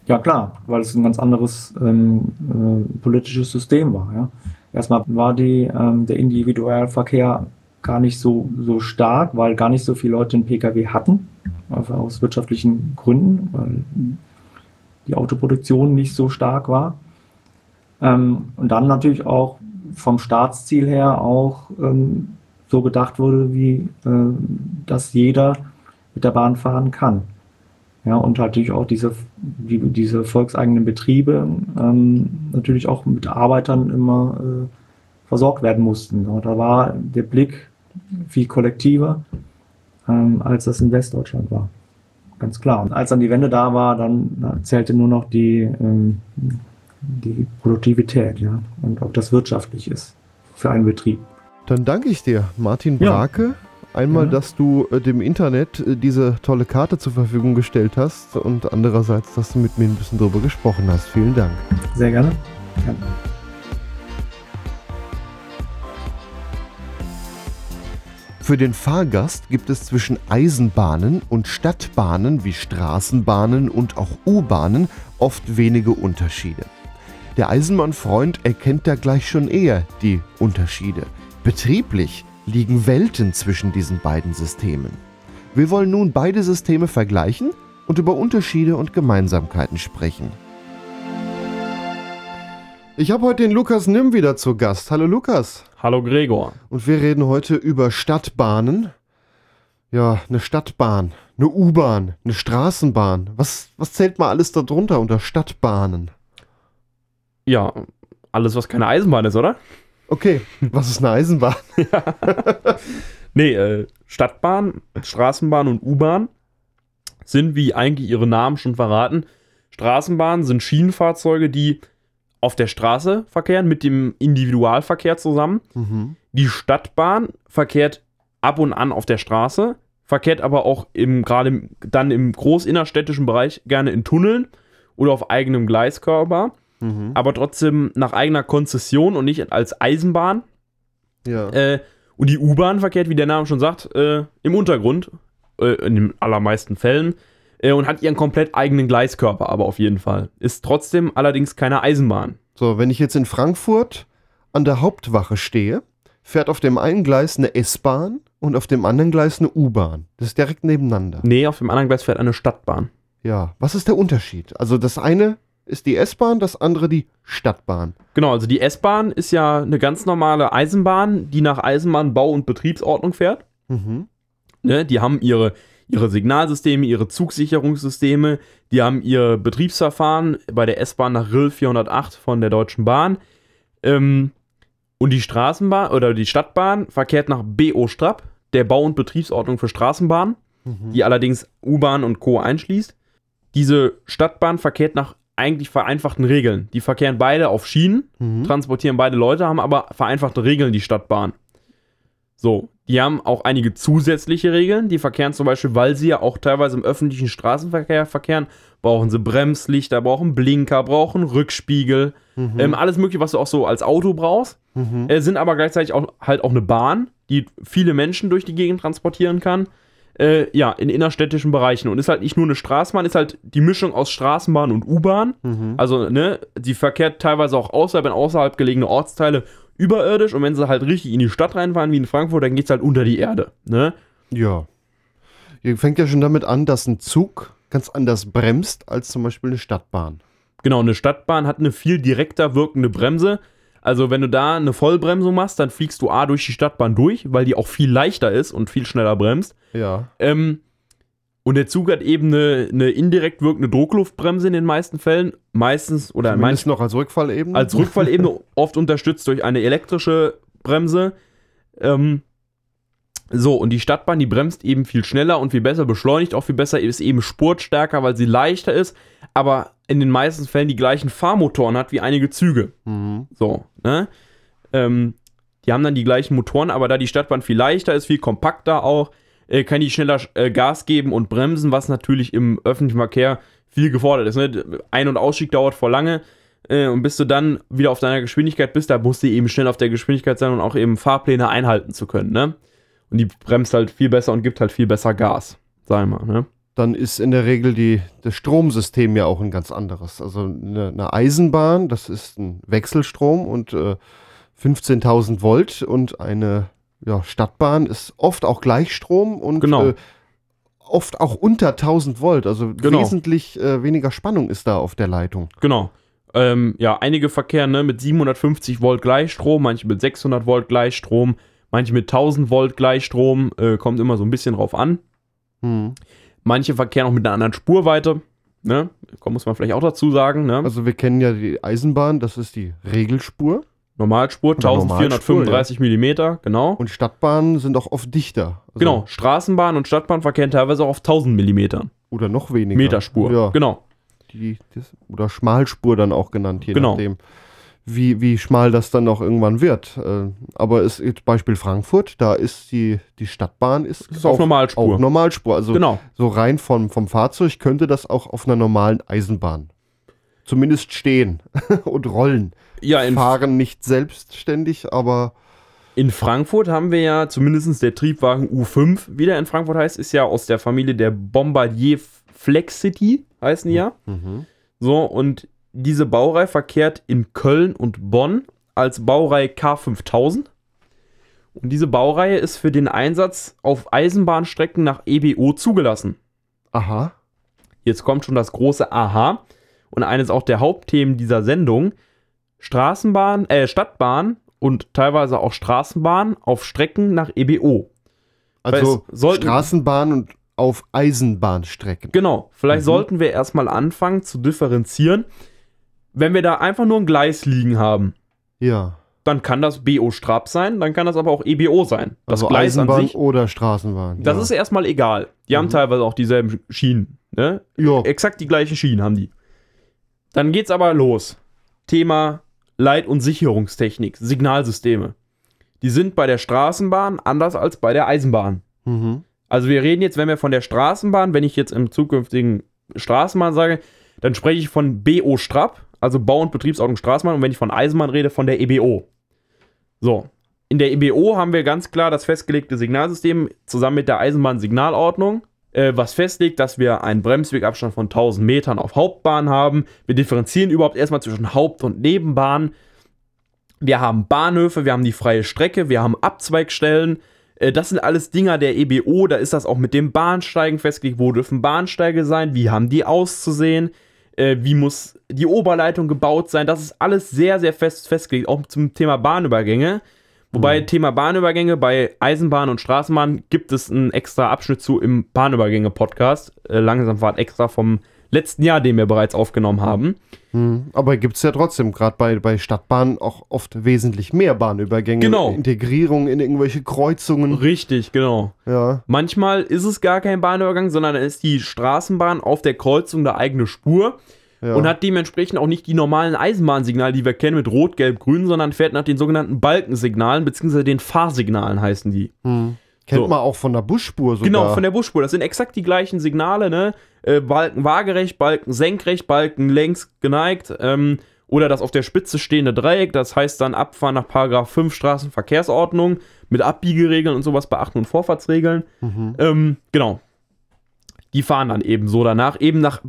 Ja, klar, weil es ein ganz anderes ähm, äh, politisches System war. Ja. Erstmal war die, ähm, der Individualverkehr gar nicht so, so stark, weil gar nicht so viele Leute einen Pkw hatten, einfach aus wirtschaftlichen Gründen, weil die Autoproduktion nicht so stark war. Ähm, und dann natürlich auch vom Staatsziel her auch ähm, so gedacht wurde, wie äh, dass jeder mit der Bahn fahren kann. Ja, und natürlich auch diese, die, diese volkseigenen Betriebe ähm, natürlich auch mit Arbeitern immer äh, versorgt werden mussten. Und da war der Blick viel kollektiver, ähm, als das in Westdeutschland war. Ganz klar. Und als dann die Wende da war, dann zählte nur noch die, ähm, die Produktivität, ja, und ob das wirtschaftlich ist für einen Betrieb. Dann danke ich dir, Martin Brake. Ja. Einmal, ja. dass du äh, dem Internet äh, diese tolle Karte zur Verfügung gestellt hast und andererseits, dass du mit mir ein bisschen drüber gesprochen hast. Vielen Dank. Sehr gerne. gerne. Für den Fahrgast gibt es zwischen Eisenbahnen und Stadtbahnen wie Straßenbahnen und auch U-Bahnen oft wenige Unterschiede. Der Eisenbahnfreund erkennt da gleich schon eher die Unterschiede. Betrieblich liegen Welten zwischen diesen beiden Systemen. Wir wollen nun beide Systeme vergleichen und über Unterschiede und Gemeinsamkeiten sprechen. Ich habe heute den Lukas Nimm wieder zu Gast. Hallo Lukas. Hallo Gregor. Und wir reden heute über Stadtbahnen. Ja, eine Stadtbahn, eine U-Bahn, eine Straßenbahn. Was, was zählt mal alles darunter unter Stadtbahnen? Ja, alles, was keine Eisenbahn ist, oder? Okay, was ist eine Eisenbahn? *laughs* ja. Nee, äh, Stadtbahn, Straßenbahn und U-Bahn sind, wie eigentlich ihre Namen schon verraten, Straßenbahnen sind Schienenfahrzeuge, die auf der Straße verkehren mit dem Individualverkehr zusammen. Mhm. Die Stadtbahn verkehrt ab und an auf der Straße, verkehrt aber auch im gerade dann im großinnerstädtischen Bereich gerne in Tunneln oder auf eigenem Gleiskörper mhm. aber trotzdem nach eigener Konzession und nicht als Eisenbahn. Ja. Äh, und die U-Bahn verkehrt, wie der Name schon sagt, äh, im Untergrund, äh, in den allermeisten Fällen, äh, und hat ihren komplett eigenen Gleiskörper, aber auf jeden Fall. Ist trotzdem allerdings keine Eisenbahn. So, wenn ich jetzt in Frankfurt an der Hauptwache stehe, fährt auf dem einen Gleis eine S-Bahn und auf dem anderen Gleis eine U-Bahn. Das ist direkt nebeneinander. Nee, auf dem anderen Gleis fährt eine Stadtbahn. Ja, was ist der Unterschied? Also das eine ist die S-Bahn, das andere die Stadtbahn. Genau, also die S-Bahn ist ja eine ganz normale Eisenbahn, die nach Eisenbahnbau- und Betriebsordnung fährt. Mhm. Ne, die haben ihre, ihre Signalsysteme, ihre Zugsicherungssysteme, die haben ihr Betriebsverfahren bei der S-Bahn nach RIL 408 von der Deutschen Bahn. Ähm, und die Straßenbahn oder die Stadtbahn verkehrt nach BO Strap, der Bau- und Betriebsordnung für Straßenbahnen, mhm. die allerdings U-Bahn und Co. einschließt. Diese Stadtbahn verkehrt nach eigentlich vereinfachten Regeln. Die verkehren beide auf Schienen, mhm. transportieren beide Leute, haben aber vereinfachte Regeln, die Stadtbahn. So, die haben auch einige zusätzliche Regeln. Die verkehren zum Beispiel, weil sie ja auch teilweise im öffentlichen Straßenverkehr verkehren, brauchen sie Bremslichter, brauchen Blinker, brauchen Rückspiegel, mhm. ähm, alles mögliche, was du auch so als Auto brauchst. Mhm. Äh, sind aber gleichzeitig auch halt auch eine Bahn, die viele Menschen durch die Gegend transportieren kann äh, ja, in innerstädtischen Bereichen. Und ist halt nicht nur eine Straßenbahn, ist halt die Mischung aus Straßenbahn und U-Bahn. Mhm. Also, ne, die verkehrt teilweise auch außerhalb, in außerhalb gelegene Ortsteile überirdisch. Und wenn sie halt richtig in die Stadt reinfahren, wie in Frankfurt, dann geht es halt unter die Erde, ne? Ja. Ihr fängt ja schon damit an, dass ein Zug ganz anders bremst als zum Beispiel eine Stadtbahn. Genau, eine Stadtbahn hat eine viel direkter wirkende Bremse. Also wenn du da eine Vollbremsung machst, dann fliegst du A durch die Stadtbahn durch, weil die auch viel leichter ist und viel schneller bremst. Ja. Ähm, und der Zug hat eben eine, eine, indirekt wirkende Druckluftbremse in den meisten Fällen. Meistens oder meistens noch als Rückfallebene. Als Rückfallebene, *laughs* oft unterstützt durch eine elektrische Bremse. Ähm, so, und die Stadtbahn, die bremst eben viel schneller und viel besser, beschleunigt auch viel besser, ist eben spurtstärker, weil sie leichter ist, aber in den meisten Fällen die gleichen Fahrmotoren hat wie einige Züge. Mhm. So, ne? Ähm, die haben dann die gleichen Motoren, aber da die Stadtbahn viel leichter ist, viel kompakter auch, äh, kann die schneller äh, Gas geben und bremsen, was natürlich im öffentlichen Verkehr viel gefordert ist. Ne? Ein- und Ausstieg dauert vor lange. Äh, und bis du dann wieder auf deiner Geschwindigkeit bist, da musst du eben schnell auf der Geschwindigkeit sein und auch eben Fahrpläne einhalten zu können, ne? Und die bremst halt viel besser und gibt halt viel besser Gas, sag ich mal, ne? Dann ist in der Regel die, das Stromsystem ja auch ein ganz anderes. Also eine, eine Eisenbahn, das ist ein Wechselstrom und äh, 15.000 Volt und eine ja, Stadtbahn ist oft auch Gleichstrom und Genau. äh, oft auch unter 1000 Volt. Also Genau. wesentlich äh, weniger Spannung ist da auf der Leitung. Genau. Ähm, ja, einige Verkehren ne, mit 750 Volt Gleichstrom, manche mit 600 Volt Gleichstrom, manche mit 1000 Volt Gleichstrom, äh, kommt immer so ein bisschen drauf an. Hm. Manche verkehren auch mit einer anderen Spurweite, ne? Muss man vielleicht auch dazu sagen, ne? Also wir kennen ja die Eisenbahn, das ist die Regelspur. Normalspur, Oder 1435 Millimeter, genau. Und Stadtbahnen sind auch oft dichter. Also, genau, Straßenbahn und Stadtbahn verkehren teilweise auch auf 1000 Millimetern. Oder noch weniger. Meterspur, Ja. genau. Die, das, oder Schmalspur dann auch genannt, je Genau. nachdem, wie, wie schmal das dann auch irgendwann wird. Äh, aber es ist Beispiel Frankfurt, da ist die, die Stadtbahn ist, ist auf Normalspur. Auch Normalspur. Also Genau. so rein vom, vom Fahrzeug könnte das auch auf einer normalen Eisenbahn zumindest stehen *laughs* und rollen. Ja, in, Fahren nicht selbstständig, aber in Frankfurt haben wir ja zumindest der Triebwagen U5, wie der in Frankfurt heißt, ist ja aus der Familie der Bombardier Flexity, heißen die ja. So, und diese Baureihe verkehrt in Köln und Bonn als Baureihe K5000. Und diese Baureihe ist für den Einsatz auf Eisenbahnstrecken nach EBO zugelassen. aha. Jetzt kommt schon das große Aha. Und eines auch der Hauptthemen dieser Sendung: Straßenbahn, äh, Stadtbahn und teilweise auch Straßenbahn auf Strecken nach EBO. Also Straßenbahn und auf Eisenbahnstrecken. Genau, vielleicht Mhm. sollten wir erstmal anfangen zu differenzieren. Wenn wir da einfach nur ein Gleis liegen haben, Ja. dann kann das BO Strab sein, dann kann das aber auch EBO sein. Das also Gleis Eisenbahn an sich, oder Straßenbahn. das ja. ist erstmal egal. Die haben Mhm. teilweise auch dieselben Schienen. Ne? ja. Exakt die gleichen Schienen haben die. Dann geht's aber los. Thema Leit- und Sicherungstechnik, Signalsysteme. Die sind bei der Straßenbahn anders als bei der Eisenbahn. Mhm. Also wir reden jetzt, wenn wir von der Straßenbahn, wenn ich jetzt im zukünftigen Straßenbahn sage, dann spreche ich von BO Strap, also Bau- und Betriebsordnung Straßenbahn. Und wenn ich von Eisenbahn rede, von der EBO. So. In der EBO haben wir ganz klar das festgelegte Signalsystem zusammen mit der Eisenbahnsignalordnung, äh, was festlegt, dass wir einen Bremswegabstand von 1000 Metern auf Hauptbahn haben. Wir differenzieren überhaupt erstmal zwischen Haupt- und Nebenbahn. Wir haben Bahnhöfe, wir haben die freie Strecke, wir haben Abzweigstellen. Äh, Das sind alles Dinger der EBO. Da ist das auch mit dem Bahnsteigen festgelegt. Wo dürfen Bahnsteige sein? Wie haben die auszusehen? Äh, Wie muss die Oberleitung gebaut sein? Das ist alles sehr, sehr fest festgelegt. Auch zum Thema Bahnübergänge. Wobei Thema Bahnübergänge bei Eisenbahn und Straßenbahn gibt es einen extra Abschnitt zu im Bahnübergänge-Podcast. Äh, Langsamfahrt extra vom letzten Jahr, den wir bereits aufgenommen haben. Mhm. Aber gibt es ja trotzdem, gerade bei, bei Stadtbahnen, auch oft wesentlich mehr Bahnübergänge. Genau. Integrierung in irgendwelche Kreuzungen. Richtig, genau. Ja. Manchmal ist es gar kein Bahnübergang, sondern ist die Straßenbahn auf der Kreuzung eine eigene Spur ja. und hat dementsprechend auch nicht die normalen Eisenbahnsignale, die wir kennen mit Rot, Gelb, Grün, sondern fährt nach den sogenannten Balkensignalen, beziehungsweise den Fahrsignalen heißen die. Mhm. Kennt So. man auch von der Busspur sogar. Genau, von der Busspur. Das sind exakt die gleichen Signale, ne? Äh, Balken waagerecht, Balken senkrecht, Balken längs geneigt. Ähm, oder das auf der Spitze stehende Dreieck, das heißt dann Abfahren nach Paragraph 5 Straßenverkehrsordnung mit Abbiegeregeln und sowas beachten und Vorfahrtsregeln. Mhm. Ähm, genau. Die fahren dann eben so danach, eben nach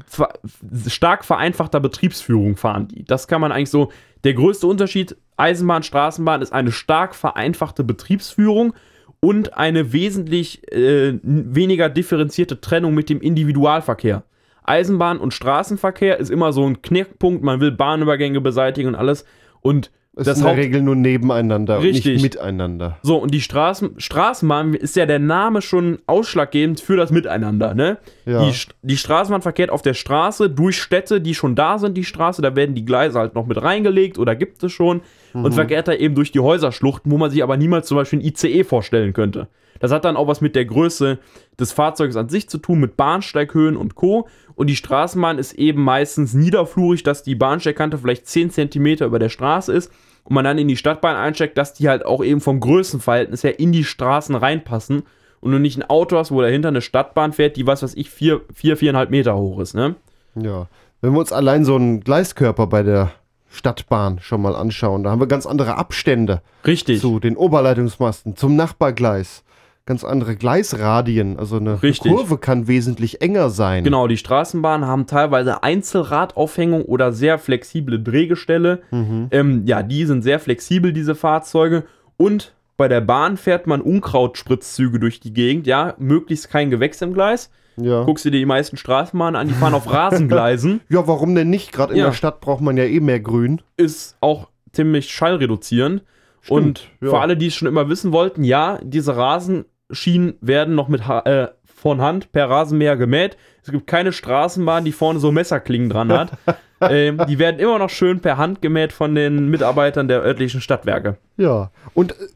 stark vereinfachter Betriebsführung fahren die. Das kann man eigentlich so, der größte Unterschied Eisenbahn, Straßenbahn ist eine stark vereinfachte Betriebsführung und eine wesentlich äh, weniger differenzierte Trennung mit dem Individualverkehr. Eisenbahn und Straßenverkehr ist immer so ein Knickpunkt, man will Bahnübergänge beseitigen und alles. Und Es das ist in der Regel nur nebeneinander und Richtig. nicht miteinander. so, und die Straßen, Straßenbahn ist ja der Name schon ausschlaggebend für das Miteinander, ne? Ja. Die, die Straßenbahn verkehrt auf der Straße durch Städte, die schon da sind, die Straße, da werden die Gleise halt noch mit reingelegt oder gibt es schon und verkehrt da eben durch die Häuserschluchten, wo man sich aber niemals zum Beispiel ein ICE vorstellen könnte. Das hat dann auch was mit der Größe des Fahrzeugs an sich zu tun, mit Bahnsteighöhen und Co. Und die Straßenbahn ist eben meistens niederflurig, dass die Bahnsteigkante vielleicht 10 cm über der Straße ist und man dann in die Stadtbahn einsteigt, dass die halt auch eben vom Größenverhältnis her in die Straßen reinpassen und du nicht ein Auto hast, wo dahinter eine Stadtbahn fährt, die was weiß ich, 4, 4 4,5 Meter hoch ist, ne? Ja. Wenn wir uns allein so einen Gleiskörper bei der Stadtbahn schon mal anschauen. Da haben wir ganz andere Abstände Richtig. zu den Oberleitungsmasten, zum Nachbargleis. Ganz andere Gleisradien. Also eine Richtig. Kurve kann wesentlich enger sein. Genau, die Straßenbahnen haben teilweise Einzelradaufhängung oder sehr flexible Drehgestelle. Mhm. Ähm, ja, die sind sehr flexibel, diese Fahrzeuge. Und bei der Bahn fährt man Unkrautspritzzüge durch die Gegend. Ja, möglichst kein Gewächs im Gleis. Ja. Guckst du dir die meisten Straßenbahnen an, die fahren auf Rasengleisen. *laughs* ja, warum denn nicht? Gerade in Ja. der Stadt braucht man ja eh mehr Grün. Ist auch ziemlich schallreduzierend. Stimmt, Und ja. für alle, die es schon immer wissen wollten, ja, diese Rasenschienen werden noch mit ha äh, von Hand per Rasenmäher gemäht. Es gibt keine Straßenbahn, die vorne so Messerklingen dran hat. *laughs* ähm, die werden immer noch schön per Hand gemäht von den Mitarbeitern der örtlichen Stadtwerke. Ja. Und äh,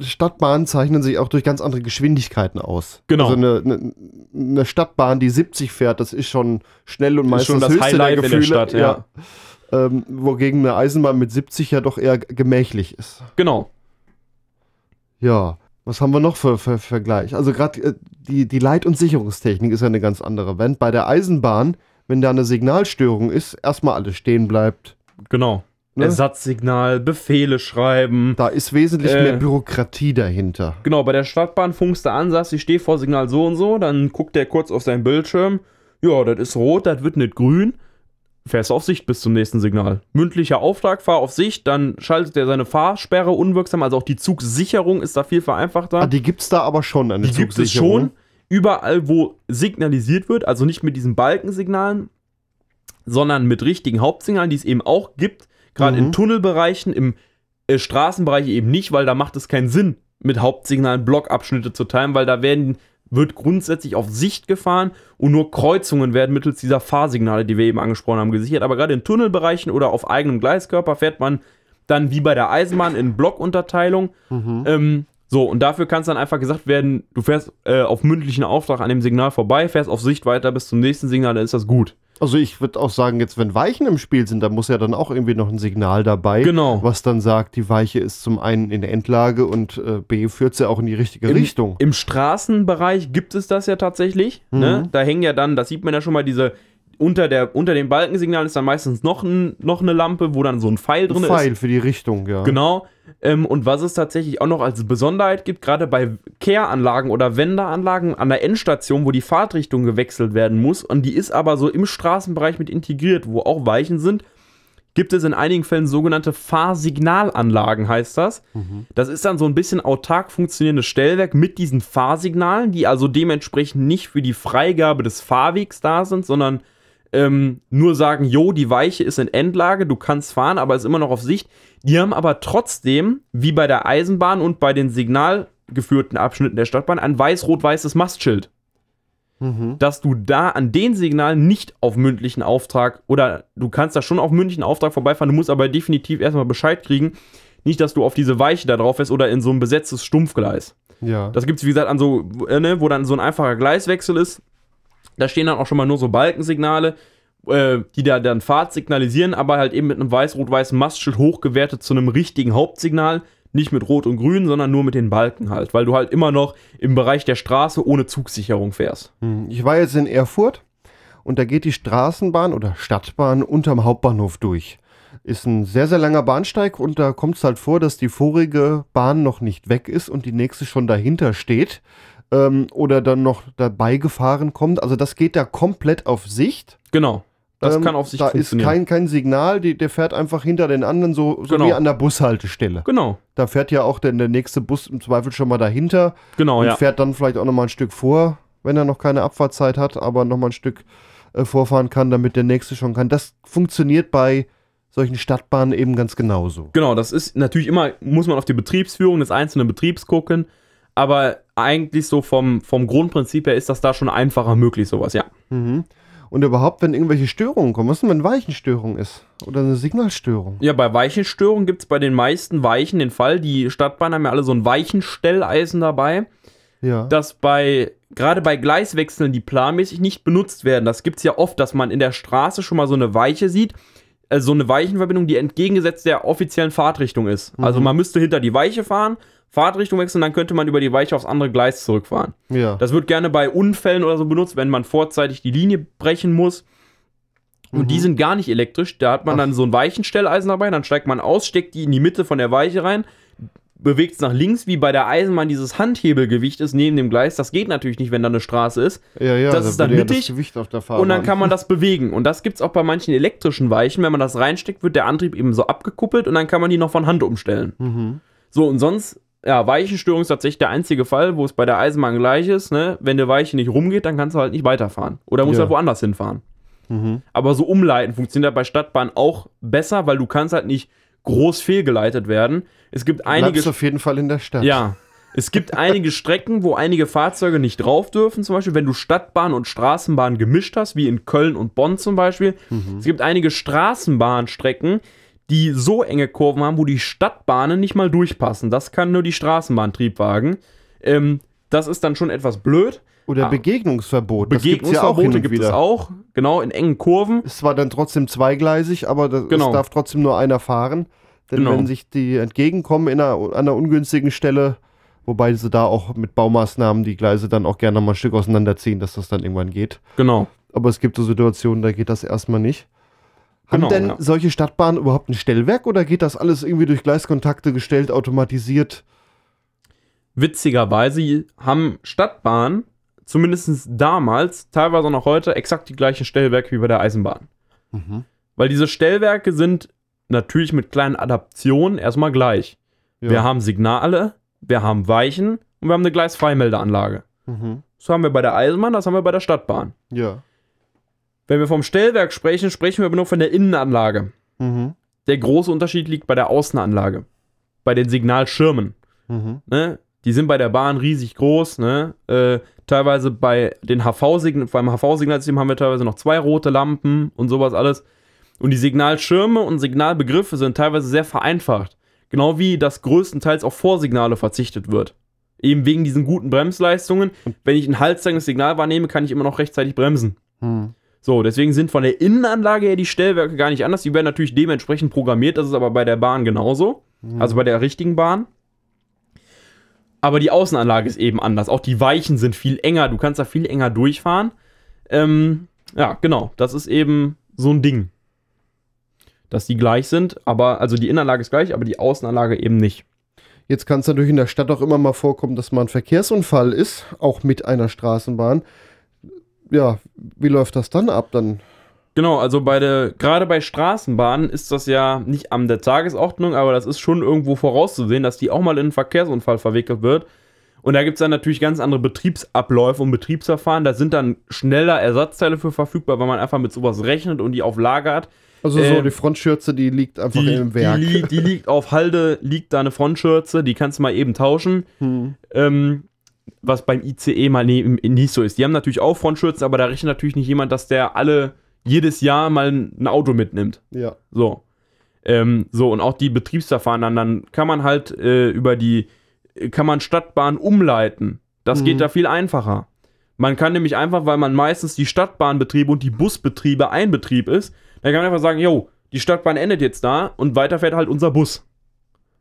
Stadtbahnen zeichnen sich auch durch ganz andere Geschwindigkeiten aus. Genau. Also eine, eine, eine Stadtbahn, die 70 fährt, das ist schon schnell und meistens schon das höchste Highlight in der der Gefühle. Stadt, ja. Ähm, wogegen eine Eisenbahn mit 70 ja doch eher gemächlich ist. Genau. Ja. Was haben wir noch für, für Vergleich? Also gerade äh, die, die Leit- und Sicherungstechnik ist ja eine ganz andere. Wenn bei der Eisenbahn, wenn da eine Signalstörung ist, erstmal alles stehen bleibt. Genau. Ne? Ersatzsignal, Befehle schreiben. Da ist wesentlich Äh. mehr Bürokratie dahinter. Genau, bei der Stadtbahn funkst du an, sagst, ich stehe vor Signal so und so, dann guckt der kurz auf seinen Bildschirm. Ja, das ist rot, das wird nicht grün. Fährst auf Sicht bis zum nächsten Signal. Mündlicher Auftrag, fahr auf Sicht, dann schaltet er seine Fahrsperre unwirksam, also auch die Zugsicherung ist da viel vereinfachter. Ah, die gibt's da aber schon, eine die gibt es Zugsicherung. schon überall, wo signalisiert wird, also nicht mit diesen Balkensignalen, sondern mit richtigen Hauptsignalen, die es eben auch gibt, gerade Mhm. in Tunnelbereichen, im äh, Straßenbereich eben nicht, weil da macht es keinen Sinn, mit Hauptsignalen Blockabschnitte zu teilen, weil da werden wird grundsätzlich auf Sicht gefahren und nur Kreuzungen werden mittels dieser Fahrsignale, die wir eben angesprochen haben, gesichert. Aber gerade in Tunnelbereichen oder auf eigenem Gleiskörper fährt man dann wie bei der Eisenbahn in Blockunterteilung. Mhm. Ähm, so, und dafür kann es dann einfach gesagt werden, du fährst äh, auf mündlichen Auftrag an dem Signal vorbei, fährst auf Sicht weiter bis zum nächsten Signal, dann ist das gut. Also ich würde auch sagen, jetzt wenn Weichen im Spiel sind, da muss ja dann auch irgendwie noch ein Signal dabei, Genau. was dann sagt, die Weiche ist zum einen in der Endlage und äh, B führt sie auch in die richtige Richtung. Im Straßenbereich gibt es das ja tatsächlich. Mhm. Ne? Da hängen ja dann, das sieht man ja schon mal, diese unter, der, unter dem Balkensignal ist dann meistens noch, ein, noch eine Lampe, wo dann so ein Pfeil drin Ein ist. Pfeil für die Richtung, ja. Genau. Ähm, und was es tatsächlich auch noch als Besonderheit gibt, gerade bei Kehranlagen oder Wendeanlagen an der Endstation, wo die Fahrtrichtung gewechselt werden muss, und die ist aber so im Straßenbereich mit integriert, wo auch Weichen sind, gibt es in einigen Fällen sogenannte Fahrsignalanlagen, heißt das. Das ist dann so ein bisschen autark funktionierendes Stellwerk mit diesen Fahrsignalen, die also dementsprechend nicht für die Freigabe des Fahrwegs da sind, sondern ähm, nur sagen, jo, die Weiche ist in Endlage, du kannst fahren, aber ist immer noch auf Sicht. Die haben aber trotzdem, wie bei der Eisenbahn und bei den signalgeführten Abschnitten der Stadtbahn, ein weiß-rot-weißes Mastschild. Mhm. Dass du da an den Signalen nicht auf mündlichen Auftrag oder du kannst da schon auf mündlichen Auftrag vorbeifahren, du musst aber definitiv erstmal Bescheid kriegen. Nicht, dass du auf diese Weiche da drauf fährst oder in so ein besetztes Stumpfgleis. Ja. Das gibt es, wie gesagt, an so, äh, ne, wo dann so ein einfacher Gleiswechsel ist. Da stehen dann auch schon mal nur so Balkensignale, äh, die da dann Fahrt signalisieren, aber halt eben mit einem weiß-rot-weißen Mastschild hochgewertet zu einem richtigen Hauptsignal. Nicht mit Rot und Grün, sondern nur mit den Balken halt, weil du halt immer noch im Bereich der Straße ohne Zugsicherung fährst. Hm, Ich war jetzt in Erfurt und da geht die Straßenbahn oder Stadtbahn unterm Hauptbahnhof durch. Ist ein sehr, sehr langer Bahnsteig und da kommt es halt vor, dass die vorige Bahn noch nicht weg ist und die nächste schon dahinter steht ähm, oder dann noch dabei gefahren kommt. Also das geht da komplett auf Sicht. Genau. Das Ähm, kann auf sich Da ist funktionieren. kein, kein Signal, die, der fährt einfach hinter den anderen, so, so Genau. wie an der Bushaltestelle. genau, Da fährt ja auch der, der nächste Bus im Zweifel schon mal dahinter genau, und ja. fährt dann vielleicht auch noch mal ein Stück vor, wenn er noch keine Abfahrtzeit hat, aber noch mal ein Stück äh, vorfahren kann, damit der nächste schon kann. Das funktioniert bei solchen Stadtbahnen eben ganz genauso. Genau, das ist natürlich immer, muss man auf die Betriebsführung des einzelnen Betriebs gucken, aber eigentlich so vom, vom Grundprinzip her ist das da schon einfacher möglich, sowas, ja. Mhm. Und überhaupt, wenn irgendwelche Störungen kommen, was denn, wenn Weichenstörung ist oder eine Signalstörung? Ja, bei Weichenstörungen gibt es bei den meisten Weichen den Fall, die Stadtbahnen haben ja alle so ein Weichenstelleisen dabei, Ja. dass bei, gerade bei Gleiswechseln, die planmäßig nicht benutzt werden, das gibt es ja oft, dass man in der Straße schon mal so eine Weiche sieht, also so eine Weichenverbindung, die entgegengesetzt der offiziellen Fahrtrichtung ist. Also man müsste hinter die Weiche fahren, Fahrtrichtung wechseln, dann könnte man über die Weiche aufs andere Gleis zurückfahren. ja. Das wird gerne bei Unfällen oder so benutzt, wenn man vorzeitig die Linie brechen muss. Und die sind gar nicht elektrisch. Da hat man Ach. dann so ein Weichenstelleisen dabei, dann steigt man aus, steckt die in die Mitte von der Weiche rein, bewegt es nach links, wie bei der Eisenbahn dieses Handhebelgewicht ist neben dem Gleis. Das geht natürlich nicht, wenn da eine Straße ist. Ja, ja, Das da ist dann ja mittig das Gewicht auf der Fahrbahn. Und dann kann man das *laughs* bewegen. Und das gibt es auch bei manchen elektrischen Weichen. Wenn man das reinsteckt, wird der Antrieb eben so abgekuppelt und dann kann man die noch von Hand umstellen. Mhm. So, und sonst, ja, Weichenstörung ist tatsächlich der einzige Fall, wo es bei der Eisenbahn gleich ist. Ne? Wenn der Weiche nicht rumgeht, dann kannst du halt nicht weiterfahren. Oder musst Ja. halt woanders hinfahren. Mhm. Aber so umleiten funktioniert bei Stadtbahn auch besser, weil du kannst halt nicht groß fehlgeleitet werden. Es gibt einige. Bleibst auf jeden Fall in der Stadt. Ja. Es gibt einige Strecken, wo einige Fahrzeuge nicht drauf dürfen. Zum Beispiel, wenn du Stadtbahn und Straßenbahn gemischt hast, wie in Köln und Bonn zum Beispiel. Es gibt einige Straßenbahnstrecken, die so enge Kurven haben, wo die Stadtbahnen nicht mal durchpassen. Das kann nur die Straßenbahntriebwagen. Ähm, das ist dann schon etwas blöd. Oder Ah. Begegnungsverbot. Ja Begegnungsverbote gibt es auch. Genau, in engen Kurven. Ist zwar dann trotzdem zweigleisig, aber das, Genau. es darf trotzdem nur einer fahren. Denn Genau. wenn sich die entgegenkommen in einer, an einer ungünstigen Stelle, wobei sie da auch mit Baumaßnahmen die Gleise dann auch gerne mal ein Stück auseinanderziehen, dass das dann irgendwann geht. Genau. Aber es gibt so Situationen, da geht das erstmal nicht. Haben Genau, denn ja. solche Stadtbahnen überhaupt ein Stellwerk oder geht das alles irgendwie durch Gleiskontakte gestellt, automatisiert? Witzigerweise haben Stadtbahnen, zumindest damals, teilweise auch noch heute, exakt die gleichen Stellwerke wie bei der Eisenbahn. Weil diese Stellwerke sind natürlich mit kleinen Adaptionen erstmal gleich. Ja. Wir haben Signale, wir haben Weichen und wir haben eine Gleisfreimeldeanlage. Mhm. Das haben wir bei der Eisenbahn, das haben wir bei der Stadtbahn. Ja. Wenn wir vom Stellwerk sprechen, sprechen wir aber nur von der Innenanlage. Mhm. Der große Unterschied liegt bei der Außenanlage. Bei den Signalschirmen. Mhm. Ne? Die sind bei der Bahn riesig groß. Ne? Äh, teilweise bei den HV-Signal, beim HV-Signalsystem haben wir teilweise noch zwei rote Lampen und sowas alles. Und die Signalschirme und Signalbegriffe sind teilweise sehr vereinfacht. Genau wie das größtenteils auf Vorsignale verzichtet wird. Eben wegen diesen guten Bremsleistungen. Wenn ich ein halbzeigendes Signal wahrnehme, kann ich immer noch rechtzeitig bremsen. Mhm. So, deswegen sind von der Innenanlage her die Stellwerke gar nicht anders. Die werden natürlich dementsprechend programmiert. Das ist aber bei der Bahn genauso. Also bei der richtigen Bahn. Aber die Außenanlage ist eben anders. Auch die Weichen sind viel enger. Du kannst da viel enger durchfahren. Ähm, ja, genau. Das ist eben so ein Ding. Dass die gleich sind. Aber, also die Innenanlage ist gleich, aber die Außenanlage eben nicht. Jetzt kann es natürlich in der Stadt auch immer mal vorkommen, dass mal ein Verkehrsunfall ist, auch mit einer Straßenbahn. Ja, wie läuft das dann ab? Dann Genau, also bei der, gerade bei Straßenbahnen ist das ja nicht an der Tagesordnung, aber das ist schon irgendwo vorauszusehen, dass die auch mal in einen Verkehrsunfall verwickelt wird. Und da gibt es dann natürlich ganz andere Betriebsabläufe und Betriebsverfahren. Da sind dann schneller Ersatzteile für verfügbar, weil man einfach mit sowas rechnet und die auf Lager hat. Also so, Ähm, die Frontschürze, die liegt einfach Die, im die, Werk. li die liegt auf Halde, liegt da eine Frontschürze, die kannst du mal eben tauschen. Hm. Ähm, was beim ICE mal ne, nicht so ist. Die haben natürlich auch Frontschürzen, aber da rechnet natürlich nicht jemand, dass der alle jedes Jahr mal ein Auto mitnimmt. Ja. So. Ähm, so, und auch die Betriebsverfahren, dann, dann kann man halt äh, über die, kann man Stadtbahn umleiten. Das Mhm. geht da viel einfacher. Man kann nämlich einfach, weil man meistens die Stadtbahnbetriebe und die Busbetriebe ein Betrieb ist, dann kann man einfach sagen, jo, die Stadtbahn endet jetzt da und weiter fährt halt unser Bus.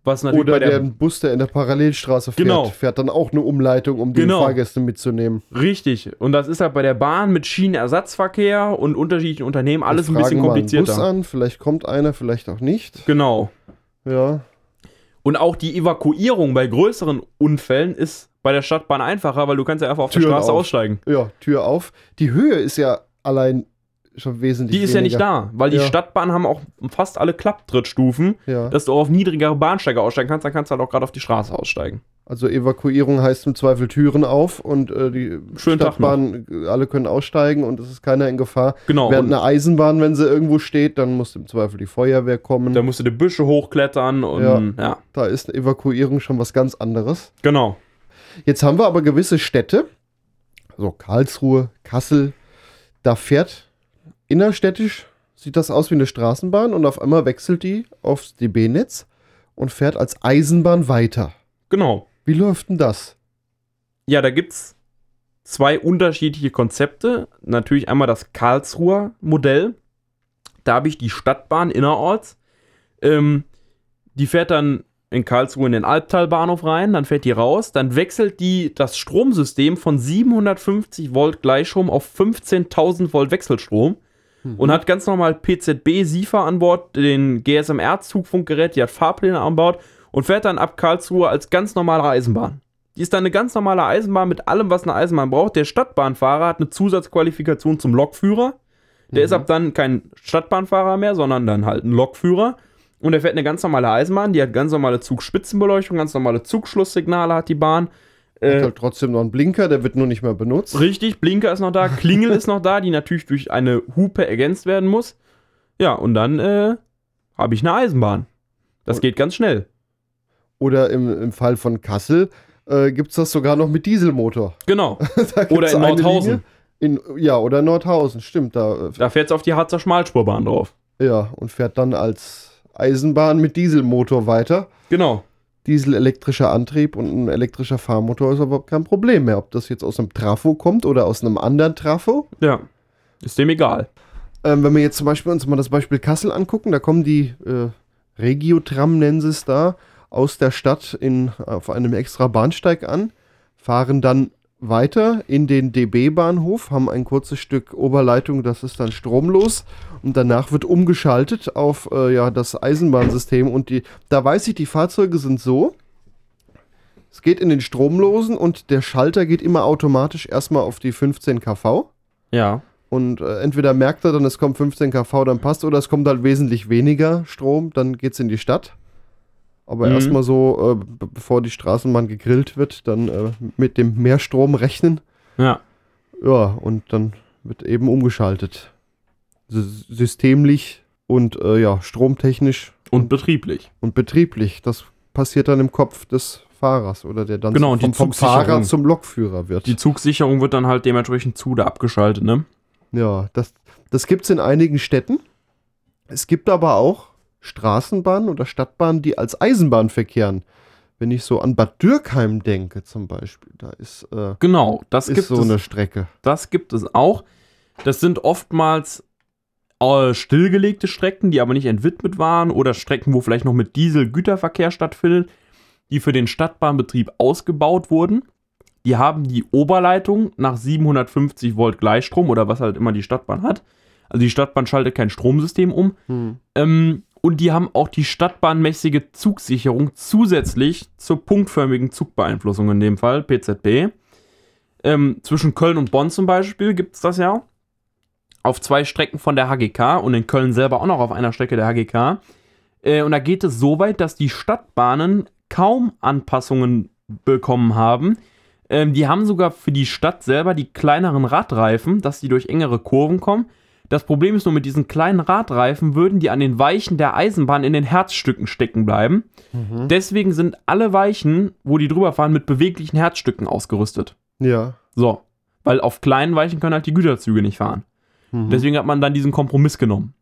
Was natürlich Oder bei der, der, Bus, der in der Parallelstraße fährt, Genau. fährt dann auch eine Umleitung, um die Genau. Fahrgäste mitzunehmen. Richtig. Und das ist halt bei der Bahn mit Schienenersatzverkehr und unterschiedlichen Unternehmen alles ein bisschen fragen mal einen Bus komplizierter. an, vielleicht kommt einer, vielleicht auch nicht. Genau. Ja. Und auch die Evakuierung bei größeren Unfällen ist bei der Stadtbahn einfacher, weil du kannst ja einfach auf der Türen Straße auf. aussteigen. Ja, Tür auf. Die Höhe ist ja allein schon wesentlich Die ist ja nicht weniger. da, weil die Ja. Stadtbahnen haben auch fast alle Klapptrittstufen, Ja. dass du auch auf niedrigere Bahnsteige aussteigen kannst, dann kannst du halt auch gerade auf die Straße aussteigen. Also Evakuierung heißt im Zweifel Türen auf und äh, die Schönen Stadtbahn, äh, alle können aussteigen und es ist keiner in Gefahr. Genau. Während eine Eisenbahn, wenn sie irgendwo steht, dann muss im Zweifel die Feuerwehr kommen. da musst du die Büsche hochklettern und Ja. ja, da ist eine Evakuierung schon was ganz anderes. genau. Jetzt haben wir aber gewisse Städte, so Karlsruhe, Kassel, da fährt innerstädtisch, sieht das aus wie eine Straßenbahn und auf einmal wechselt die aufs DB-Netz und fährt als Eisenbahn weiter. Genau. Wie läuft denn das? Ja, da gibt's zwei unterschiedliche Konzepte. Natürlich einmal das Karlsruher Modell. Da habe ich die Stadtbahn innerorts. Ähm, die fährt dann in Karlsruhe in den Albtalbahnhof rein, dann fährt die raus, dann wechselt die das Stromsystem von 750 Volt Gleichstrom auf 15.000 Volt Wechselstrom. Und hat ganz normal PZB-SIFA an Bord, den GSMR-Zugfunkgerät, die hat Fahrpläne an Bord und fährt dann ab Karlsruhe als ganz normale Eisenbahn. Die ist dann eine ganz normale Eisenbahn mit allem, was eine Eisenbahn braucht. Der Stadtbahnfahrer hat eine Zusatzqualifikation zum Lokführer. Der ist ab dann kein Stadtbahnfahrer mehr, sondern dann halt ein Lokführer. Und er fährt eine ganz normale Eisenbahn, die hat ganz normale Zugspitzenbeleuchtung, ganz normale Zugschlusssignale hat die Bahn. Äh, halt trotzdem noch einen Blinker, der wird nur nicht mehr benutzt. richtig, Blinker ist noch da, Klingel ist noch da, die natürlich durch eine Hupe ergänzt werden muss. Ja, und dann äh, habe ich eine Eisenbahn. Das geht ganz schnell. Oder im, im Fall von Kassel äh, gibt es das sogar noch mit Dieselmotor. Genau. *laughs* Oder in Nordhausen. In, ja, oder Nordhausen, stimmt. Da, Da fährt es auf die Harzer Schmalspurbahn drauf. äh, ja, und fährt dann als Eisenbahn mit Dieselmotor weiter. Genau. Dieselelektrischer Antrieb und ein elektrischer Fahrmotor ist aber kein Problem mehr. Ob das jetzt aus einem Trafo kommt oder aus einem anderen Trafo. Ja. Ist dem egal. Ähm, wenn wir jetzt zum Beispiel uns mal das Beispiel Kassel angucken, da kommen die äh, Regiotram, nennen sie es da, aus der Stadt in, auf einem extra Bahnsteig an, fahren dann weiter in den DB-Bahnhof, haben ein kurzes Stück Oberleitung, das ist dann stromlos und danach wird umgeschaltet auf äh, ja, das Eisenbahnsystem und die, da weiß ich, die Fahrzeuge sind so, es geht in den stromlosen und der Schalter geht immer automatisch erstmal auf die 15 kV. Ja. Und äh, entweder merkt er dann, es kommt 15 kV, dann passt, oder es kommt halt wesentlich weniger Strom, dann geht's in die Stadt. Aber Mhm. erstmal so, äh, be- bevor die Straßenbahn gegrillt wird, dann äh, mit dem Mehrstrom rechnen. Ja. Ja, und dann wird eben umgeschaltet. S systemlich und äh, ja, stromtechnisch Und betrieblich. und betrieblich. Das passiert dann im Kopf des Fahrers oder der dann Genau, und vom, vom. Fahrer zum Lokführer wird. Die Zugsicherung wird dann halt dementsprechend zu oder abgeschaltet, ne? Ja, das, das gibt es in einigen Städten. Es gibt aber auch Straßenbahnen oder Stadtbahnen, die als Eisenbahn verkehren. Wenn ich so an Bad Dürkheim denke zum Beispiel, da ist, äh, Genau, das ist gibt so es. eine Strecke. Das gibt es auch. Das sind oftmals äh, stillgelegte Strecken, die aber nicht entwidmet waren oder Strecken, wo vielleicht noch mit Diesel Güterverkehr stattfindet, die für den Stadtbahnbetrieb ausgebaut wurden. Die haben die Oberleitung nach 750 Volt Gleichstrom oder was halt immer die Stadtbahn hat. Also die Stadtbahn schaltet kein Stromsystem um. Hm. Ähm, und die haben auch die stadtbahnmäßige Zugsicherung zusätzlich zur punktförmigen Zugbeeinflussung in dem Fall, PZB. Ähm, zwischen Köln und Bonn zum Beispiel gibt es das ja. Auf zwei Strecken von der HGK und in Köln selber auch noch auf einer Strecke der HGK. Äh, und da geht es so weit, dass die Stadtbahnen kaum Anpassungen bekommen haben. Ähm, die haben sogar für die Stadt selber die kleineren Radreifen, dass die durch engere Kurven kommen. Das Problem ist nur, mit diesen kleinen Radreifen würden die an den Weichen der Eisenbahn in den Herzstücken stecken bleiben. Deswegen sind alle Weichen, wo die drüber fahren, mit beweglichen Herzstücken ausgerüstet. Ja. So. Weil auf kleinen Weichen können halt die Güterzüge nicht fahren. Mhm. Deswegen hat man dann diesen Kompromiss genommen.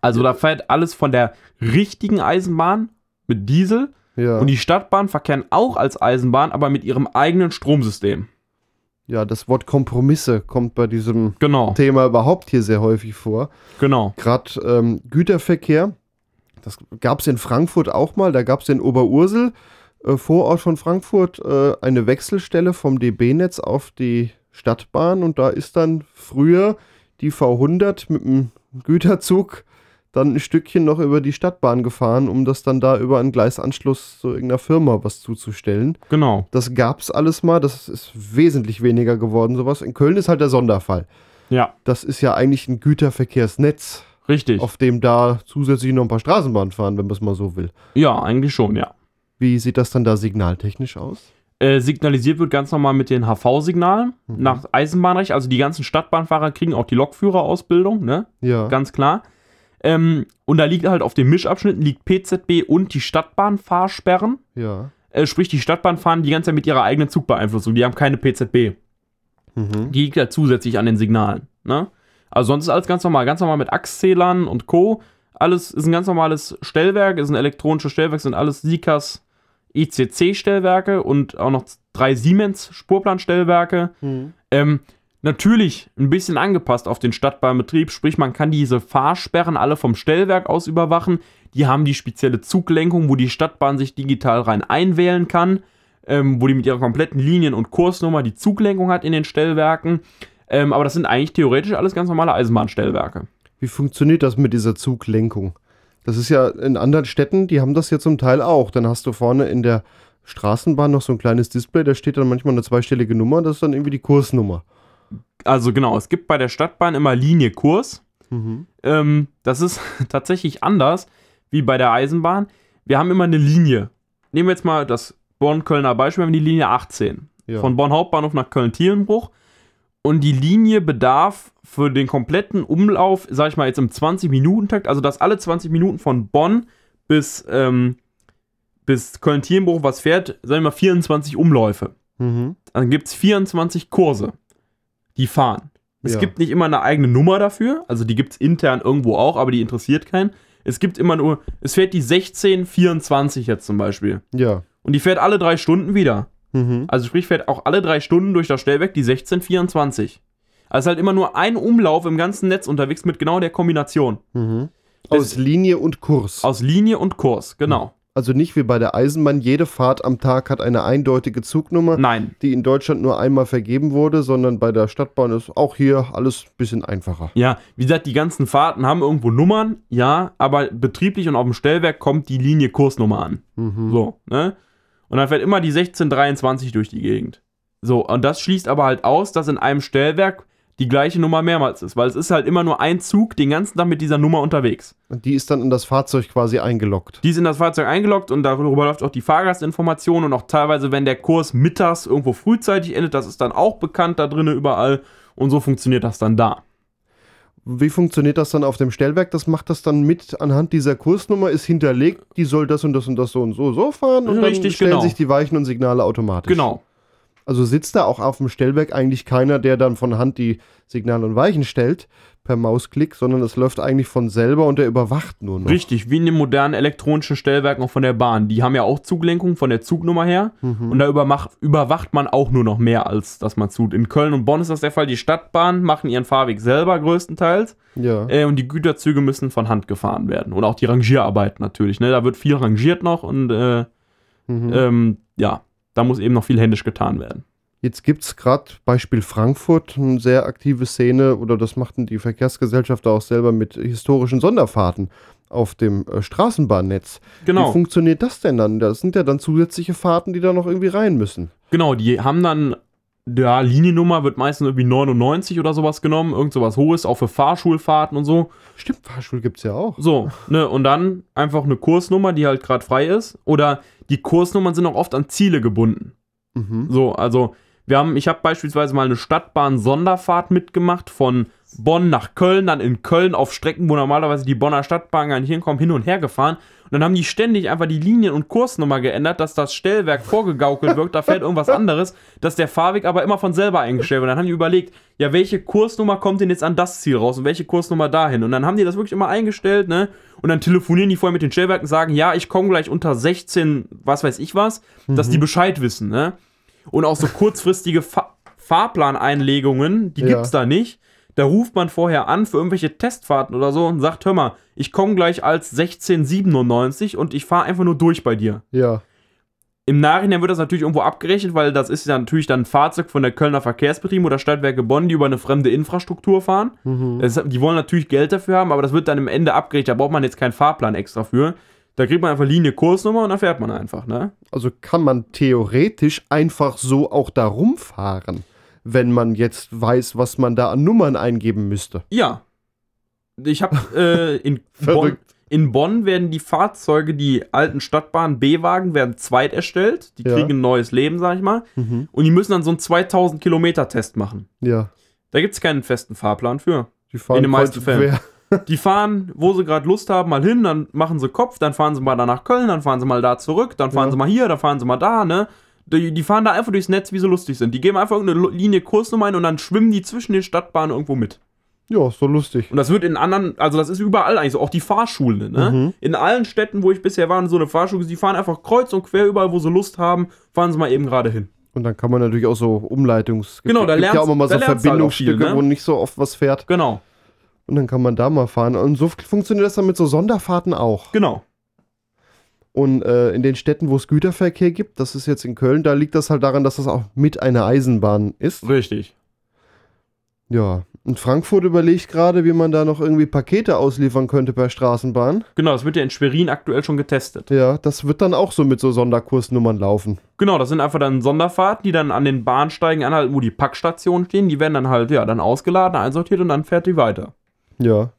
Also da fährt alles von der richtigen Eisenbahn mit Diesel ja. und die Stadtbahn verkehren auch als Eisenbahn, aber mit ihrem eigenen Stromsystem. Ja, das Wort Kompromisse kommt bei diesem Genau, Thema überhaupt hier sehr häufig vor. genau. Gerade ähm, Güterverkehr, das gab es in Frankfurt auch mal, da gab es in Oberursel, äh, Vorort von Frankfurt, äh, eine Wechselstelle vom DB-Netz auf die Stadtbahn und da ist dann früher die V100 mit dem Güterzug dann ein Stückchen noch über die Stadtbahn gefahren, um das dann da über einen Gleisanschluss zu irgendeiner Firma was zuzustellen. Genau. Das gab es alles mal, das ist wesentlich weniger geworden, sowas. In Köln ist halt der Sonderfall. Ja, Das ist ja eigentlich ein Güterverkehrsnetz richtig. auf dem da zusätzlich noch ein paar Straßenbahnen fahren, wenn man es mal so will. Ja, eigentlich schon, ja. Wie sieht das dann da signaltechnisch aus? Äh, signalisiert wird ganz normal mit den HV-Signalen Mhm. nach Eisenbahnrecht. Also die ganzen Stadtbahnfahrer kriegen auch die Lokführerausbildung, ne? Ja. Ganz klar. Ähm, und da liegt halt auf den Mischabschnitten liegt PZB und die Stadtbahnfahrsperren. ja. Äh, sprich, die Stadtbahn fahren die ganze Zeit mit ihrer eigenen Zugbeeinflussung. Die haben keine PZB. Mhm. Die liegt ja zusätzlich an den Signalen. Ne? Also sonst ist alles ganz normal. Ganz normal mit Achszählern und Co. Alles ist ein ganz normales Stellwerk, ist ein elektronisches Stellwerk, sind alles Sikas ICC-Stellwerke und auch noch drei Siemens-Spurplanstellwerke. Mhm. Ähm, natürlich ein bisschen angepasst auf den Stadtbahnbetrieb, sprich man kann diese Fahrsperren alle vom Stellwerk aus überwachen. Die haben die spezielle Zuglenkung, wo die Stadtbahn sich digital rein einwählen kann, ähm, wo die mit ihrer kompletten Linien- und Kursnummer die Zuglenkung hat in den Stellwerken. Ähm, aber das sind eigentlich theoretisch alles ganz normale Eisenbahnstellwerke. Wie funktioniert das mit dieser Zuglenkung? Das ist ja in anderen Städten, die haben das ja zum Teil auch. Dann hast du vorne in der Straßenbahn noch so ein kleines Display, da steht dann manchmal eine zweistellige Nummer, das ist dann irgendwie die Kursnummer. Also genau, es gibt bei der Stadtbahn immer Linie Kurs. Ähm, das ist *laughs* tatsächlich anders wie bei der Eisenbahn. Wir haben immer eine Linie. Nehmen wir jetzt mal das Bonn-Kölner Beispiel, wir haben die Linie 18. Ja. Von Bonn Hauptbahnhof nach Köln-Tielenbruch. Und die Linie bedarf für den kompletten Umlauf, sag ich mal jetzt im 20-Minuten-Takt, also dass alle 20 Minuten von Bonn bis, ähm, bis Köln-Tielenbruch was fährt, sagen wir mal 24 Umläufe. Mhm. Dann gibt es 24 Kurse, die fahren. Es Ja. gibt nicht immer eine eigene Nummer dafür, also die gibt es intern irgendwo auch, aber die interessiert keinen. Es gibt immer nur, es fährt die 1624 jetzt zum Beispiel. Ja. Und die fährt alle drei Stunden wieder. Mhm. Also sprich, fährt auch alle drei Stunden durch das Stellwerk die 1624. Also halt immer nur ein Umlauf im ganzen Netz unterwegs mit genau der Kombination. Mhm. Aus Linie und Kurs. Aus Linie und Kurs, genau. Also nicht wie bei der Eisenbahn, jede Fahrt am Tag hat eine eindeutige Zugnummer, Nein. die in Deutschland nur einmal vergeben wurde, sondern bei der Stadtbahn ist auch hier alles ein bisschen einfacher. Ja, wie gesagt, die ganzen Fahrten haben irgendwo Nummern, ja, aber betrieblich und auf dem Stellwerk kommt die Linie Kursnummer an. Mhm. So, ne? Und dann fährt immer die 1623 durch die Gegend. So, und das schließt aber halt aus, dass in einem Stellwerk die gleiche Nummer mehrmals ist, weil es ist halt immer nur ein Zug den ganzen Tag mit dieser Nummer unterwegs. Und die ist dann in das Fahrzeug quasi eingeloggt. Die ist in das Fahrzeug eingeloggt und darüber läuft auch die Fahrgastinformation und auch teilweise, wenn der Kurs mittags irgendwo frühzeitig endet, das ist dann auch bekannt da drinnen überall und so funktioniert das dann da. Wie funktioniert das dann auf dem Stellwerk? Das macht das dann mit anhand dieser Kursnummer, ist hinterlegt, die soll das und das und das so und so so fahren und dann Richtig, stellen genau. sich die Weichen und Signale automatisch. Genau. Also sitzt da auch auf dem Stellwerk eigentlich keiner, der dann von Hand die Signale und Weichen stellt per Mausklick, sondern es läuft eigentlich von selber und der überwacht nur noch. Richtig, wie in den modernen elektronischen Stellwerken auch von der Bahn. Die haben ja auch Zuglenkung von der Zugnummer her. Und da überwacht man auch nur noch mehr, als dass man tut. In Köln und Bonn ist das der Fall. Die Stadtbahnen machen ihren Fahrweg selber größtenteils. Ja. Äh, und die Güterzüge müssen von Hand gefahren werden. Und auch die Rangierarbeit natürlich. Ne? Da wird viel rangiert noch und äh, Mhm. ähm, ja, da muss eben noch viel händisch getan werden. Jetzt gibt es gerade Beispiel Frankfurt, eine sehr aktive Szene, oder das machten die Verkehrsgesellschaften auch selber mit historischen Sonderfahrten auf dem äh, Straßenbahnnetz. Wie Genau. funktioniert das denn dann? Das sind ja dann zusätzliche Fahrten, die da noch irgendwie rein müssen. Genau, die haben dann, ja, Liniennummer wird meistens irgendwie 99 oder sowas genommen, irgend sowas hohes, auch für Fahrschulfahrten und so. Stimmt, Fahrschul gibt es ja auch. So, ne, und dann einfach eine Kursnummer, die halt gerade frei ist. Oder die Kursnummern sind auch oft an Ziele gebunden. Mhm. So, also wir haben, ich habe beispielsweise mal eine Stadtbahn-Sonderfahrt mitgemacht von Bonn nach Köln, dann in Köln auf Strecken, wo normalerweise die Bonner Stadtbahn gar nicht hinkommen, hin und her gefahren. Und dann haben die ständig einfach die Linien- und Kursnummer geändert, dass das Stellwerk vorgegaukelt wirkt, da fährt irgendwas *laughs* anderes, dass der Fahrweg aber immer von selber eingestellt wird. Dann haben die überlegt, ja, welche Kursnummer kommt denn jetzt an das Ziel raus und welche Kursnummer dahin? Und dann haben die das wirklich immer eingestellt, ne? Und dann telefonieren die vorher mit den Stellwerken, sagen, ja, ich komme gleich unter 16, was weiß ich was, dass die Bescheid wissen, ne? Und auch so kurzfristige Fa Fahrplaneinlegungen, die Ja. gibt's da nicht. Da ruft man vorher an für irgendwelche Testfahrten oder so und sagt, hör mal, ich komme gleich als 1697 und ich fahre einfach nur durch bei dir. Ja. Im Nachhinein wird das natürlich irgendwo abgerechnet, weil das ist ja natürlich dann ein Fahrzeug von der Kölner Verkehrsbetrieben oder Stadtwerke Bonn, die über eine fremde Infrastruktur fahren. Mhm. Das, die wollen natürlich Geld dafür haben, aber das wird dann im Ende abgerechnet. Da braucht man jetzt keinen Fahrplan extra für. Da kriegt man einfach Linie, Kursnummer und dann fährt man einfach, ne? Also kann man theoretisch einfach so auch da rumfahren, wenn man jetzt weiß, was man da an Nummern eingeben müsste. Ja. Ich habe *laughs* äh, in, Bonn, in Bonn werden die Fahrzeuge, die alten Stadtbahn B-Wagen, werden zweit erstellt. Die Ja. kriegen ein neues Leben, sag ich mal. Mhm. Und die müssen dann so einen 2000 Kilometer Test machen. Ja. Da gibt es keinen festen Fahrplan für. Die fahren In den meisten Fällen. Die fahren, wo sie gerade Lust haben, mal hin, dann machen sie Kopf, dann fahren sie mal da nach Köln, dann fahren sie mal da zurück, dann fahren Ja. sie mal hier, dann fahren sie mal da, ne? Die, die fahren da einfach durchs Netz, wie sie lustig sind. Die geben einfach irgendeine Linie Kursnummer ein und dann schwimmen die zwischen den Stadtbahnen irgendwo mit. Ja, ist so lustig. Und das wird in anderen, also das ist überall eigentlich so, auch die Fahrschule, ne? Mhm. In allen Städten, wo ich bisher war, so eine Fahrschule, die fahren einfach kreuz und quer überall, wo sie Lust haben, fahren sie mal eben gerade hin. Und dann kann man natürlich auch so Umleitungs... Genau, da gibt ja auch immer mal so halt auch viel, Verbindungsstücke, ne? wo nicht so oft was fährt. Genau, Und dann kann man da mal fahren. Und so funktioniert das dann mit so Sonderfahrten auch. genau. Und äh, in den Städten, wo es Güterverkehr gibt, das ist jetzt in Köln, da liegt das halt daran, dass das auch mit einer Eisenbahn ist. Richtig. Ja, und Frankfurt überlegt gerade, wie man da noch irgendwie Pakete ausliefern könnte per Straßenbahn. Genau, das wird ja in Schwerin aktuell schon getestet. Ja, das wird dann auch so mit so Sonderkursnummern laufen. Genau, das sind einfach dann Sonderfahrten, die dann an den Bahnsteigen anhalten, wo die Packstationen stehen. Die werden dann halt, ja, dann ausgeladen, einsortiert und dann fährt die weiter. Ja.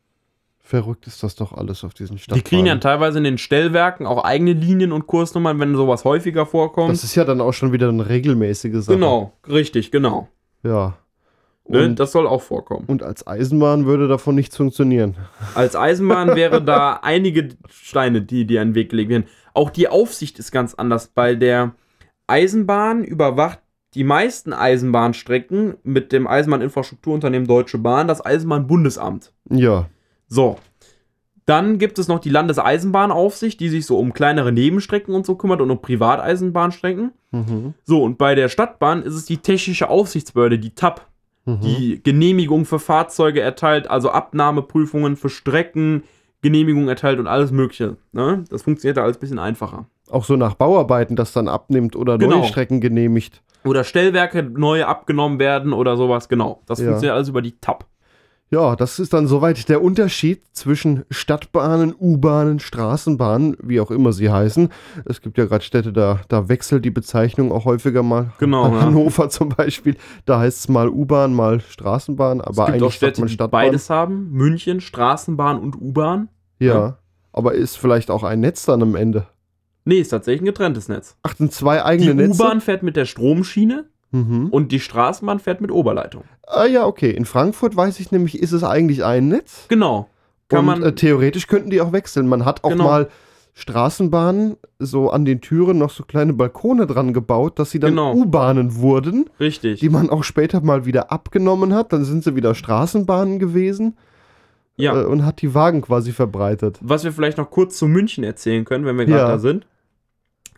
Verrückt ist das doch alles auf diesen Stadtbahnen. Die kriegen ja teilweise in den Stellwerken auch eigene Linien und Kursnummern, wenn sowas häufiger vorkommt. Das ist ja dann auch schon wieder eine regelmäßige Sache. Genau, richtig, genau. Ja. Ne, Und, das soll auch vorkommen. und als Eisenbahn würde davon nichts funktionieren. *laughs* Als Eisenbahn wäre da einige Steine, die dir den Weg gelegt werden. Auch die Aufsicht ist ganz anders. Bei der Eisenbahn überwacht die meisten Eisenbahnstrecken mit dem Eisenbahninfrastrukturunternehmen Deutsche Bahn das Eisenbahnbundesamt. Ja. So. Dann gibt es noch die Landeseisenbahnaufsicht, die sich so um kleinere Nebenstrecken und so kümmert und um Privateisenbahnstrecken. Mhm. So, und bei der Stadtbahn ist es die Technische Aufsichtsbehörde, die TAP, Mhm. die Genehmigung für Fahrzeuge erteilt, also Abnahmeprüfungen für Strecken, Genehmigung erteilt und alles Mögliche. Ne? Das funktioniert da alles ein bisschen einfacher. Auch so nach Bauarbeiten das dann abnimmt oder Genau. neue Strecken genehmigt. Oder Stellwerke neu abgenommen werden oder sowas, genau. Das Ja. funktioniert alles über die TAP. Ja, das ist dann soweit der Unterschied zwischen Stadtbahnen, U-Bahnen, Straßenbahnen, wie auch immer sie heißen. Es gibt ja gerade Städte, da, da wechselt die Bezeichnung auch häufiger mal. Genau, ja. Hannover *laughs* zum Beispiel, da heißt es mal U-Bahn, mal Straßenbahn, aber es gibt eigentlich auch Städte, man die Stadtbahn. beides haben. München, Straßenbahn und U-Bahn. Ja. Ja. aber ist vielleicht auch ein Netz dann am Ende. Nee, ist tatsächlich ein getrenntes Netz. Ach, sind zwei Die eigene Netze? U-Bahn fährt mit der Stromschiene Mhm. und die Straßenbahn fährt mit Oberleitung. Ah ja, okay. In Frankfurt weiß ich nämlich, ist es eigentlich ein Netz. Genau. Kann und man, äh, theoretisch könnten die auch wechseln. Man hat auch Genau. mal Straßenbahnen so an den Türen noch so kleine Balkone dran gebaut, dass sie dann Genau. U-Bahnen wurden, richtig. die man auch später mal wieder abgenommen hat. Dann sind sie wieder Straßenbahnen gewesen ja. äh, und hat die Wagen quasi verbreitet. Was wir vielleicht noch kurz zu München erzählen können, wenn wir gerade Ja. da sind.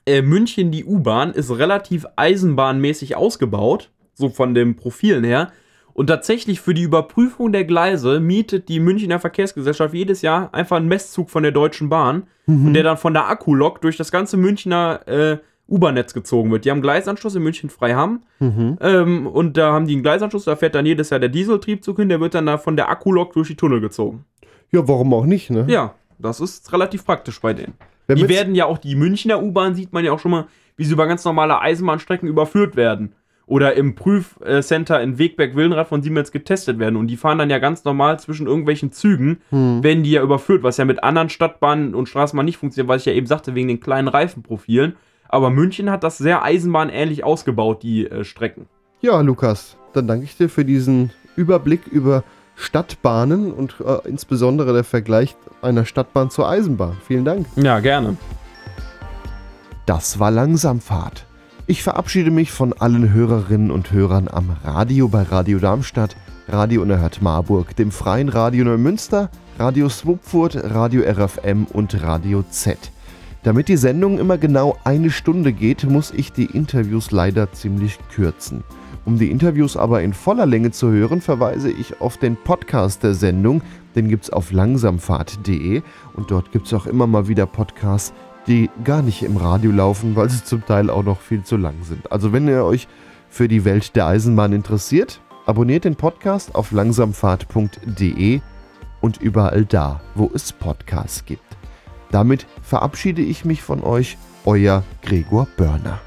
Äh, München, die U-Bahn, ist relativ eisenbahnmäßig ausgebaut, so von den Profilen her. Und tatsächlich für die Überprüfung der Gleise mietet die Münchner Verkehrsgesellschaft jedes Jahr einfach einen Messzug von der Deutschen Bahn, Mhm. und der dann von der Akkulok durch das ganze Münchner äh, U-Bahn-Netz gezogen wird. Die haben Gleisanschluss in München Freiham Mhm. ähm, und da haben die einen Gleisanschluss, da fährt dann jedes Jahr der Dieseltriebzug hin, der wird dann da von der Akkulok durch die Tunnel gezogen. Ja, warum auch nicht, ne? Ja, das ist relativ praktisch bei denen. Wenn Die werden ja auch, die Münchner U-Bahn sieht man ja auch schon mal, wie sie über ganz normale Eisenbahnstrecken überführt werden. Oder im Prüfcenter in Wegberg-Wildenrad von Siemens getestet werden. Und die fahren dann ja ganz normal zwischen irgendwelchen Zügen, Hm. werden die ja überführt, was ja mit anderen Stadtbahnen und Straßenbahnen nicht funktioniert, was ich ja eben sagte, wegen den kleinen Reifenprofilen. Aber München hat das sehr eisenbahnähnlich ausgebaut, die äh, Strecken. Ja, Lukas, dann danke ich dir für diesen Überblick über Stadtbahnen und äh, insbesondere der Vergleich einer Stadtbahn zur Eisenbahn. Vielen Dank. Ja, gerne. Das war Langsamfahrt. Ich verabschiede mich von allen Hörerinnen und Hörern am Radio bei Radio Darmstadt, Radio Unerhört Marburg, dem Freien Radio Neumünster, Radio Swupfurt, Radio RFM und Radio Z. Damit die Sendung immer genau eine Stunde geht, muss ich die Interviews leider ziemlich kürzen. Um die Interviews aber in voller Länge zu hören, verweise ich auf den Podcast der Sendung. Den gibt's auf langsamfahrt.de und dort gibt's auch immer mal wieder Podcasts, die gar nicht im Radio laufen, weil sie zum Teil auch noch viel zu lang sind. Also wenn ihr euch für die Welt der Eisenbahn interessiert, abonniert den Podcast auf langsamfahrt.de und überall da, wo es Podcasts gibt. Damit verabschiede ich mich von euch, euer Gregor Börner.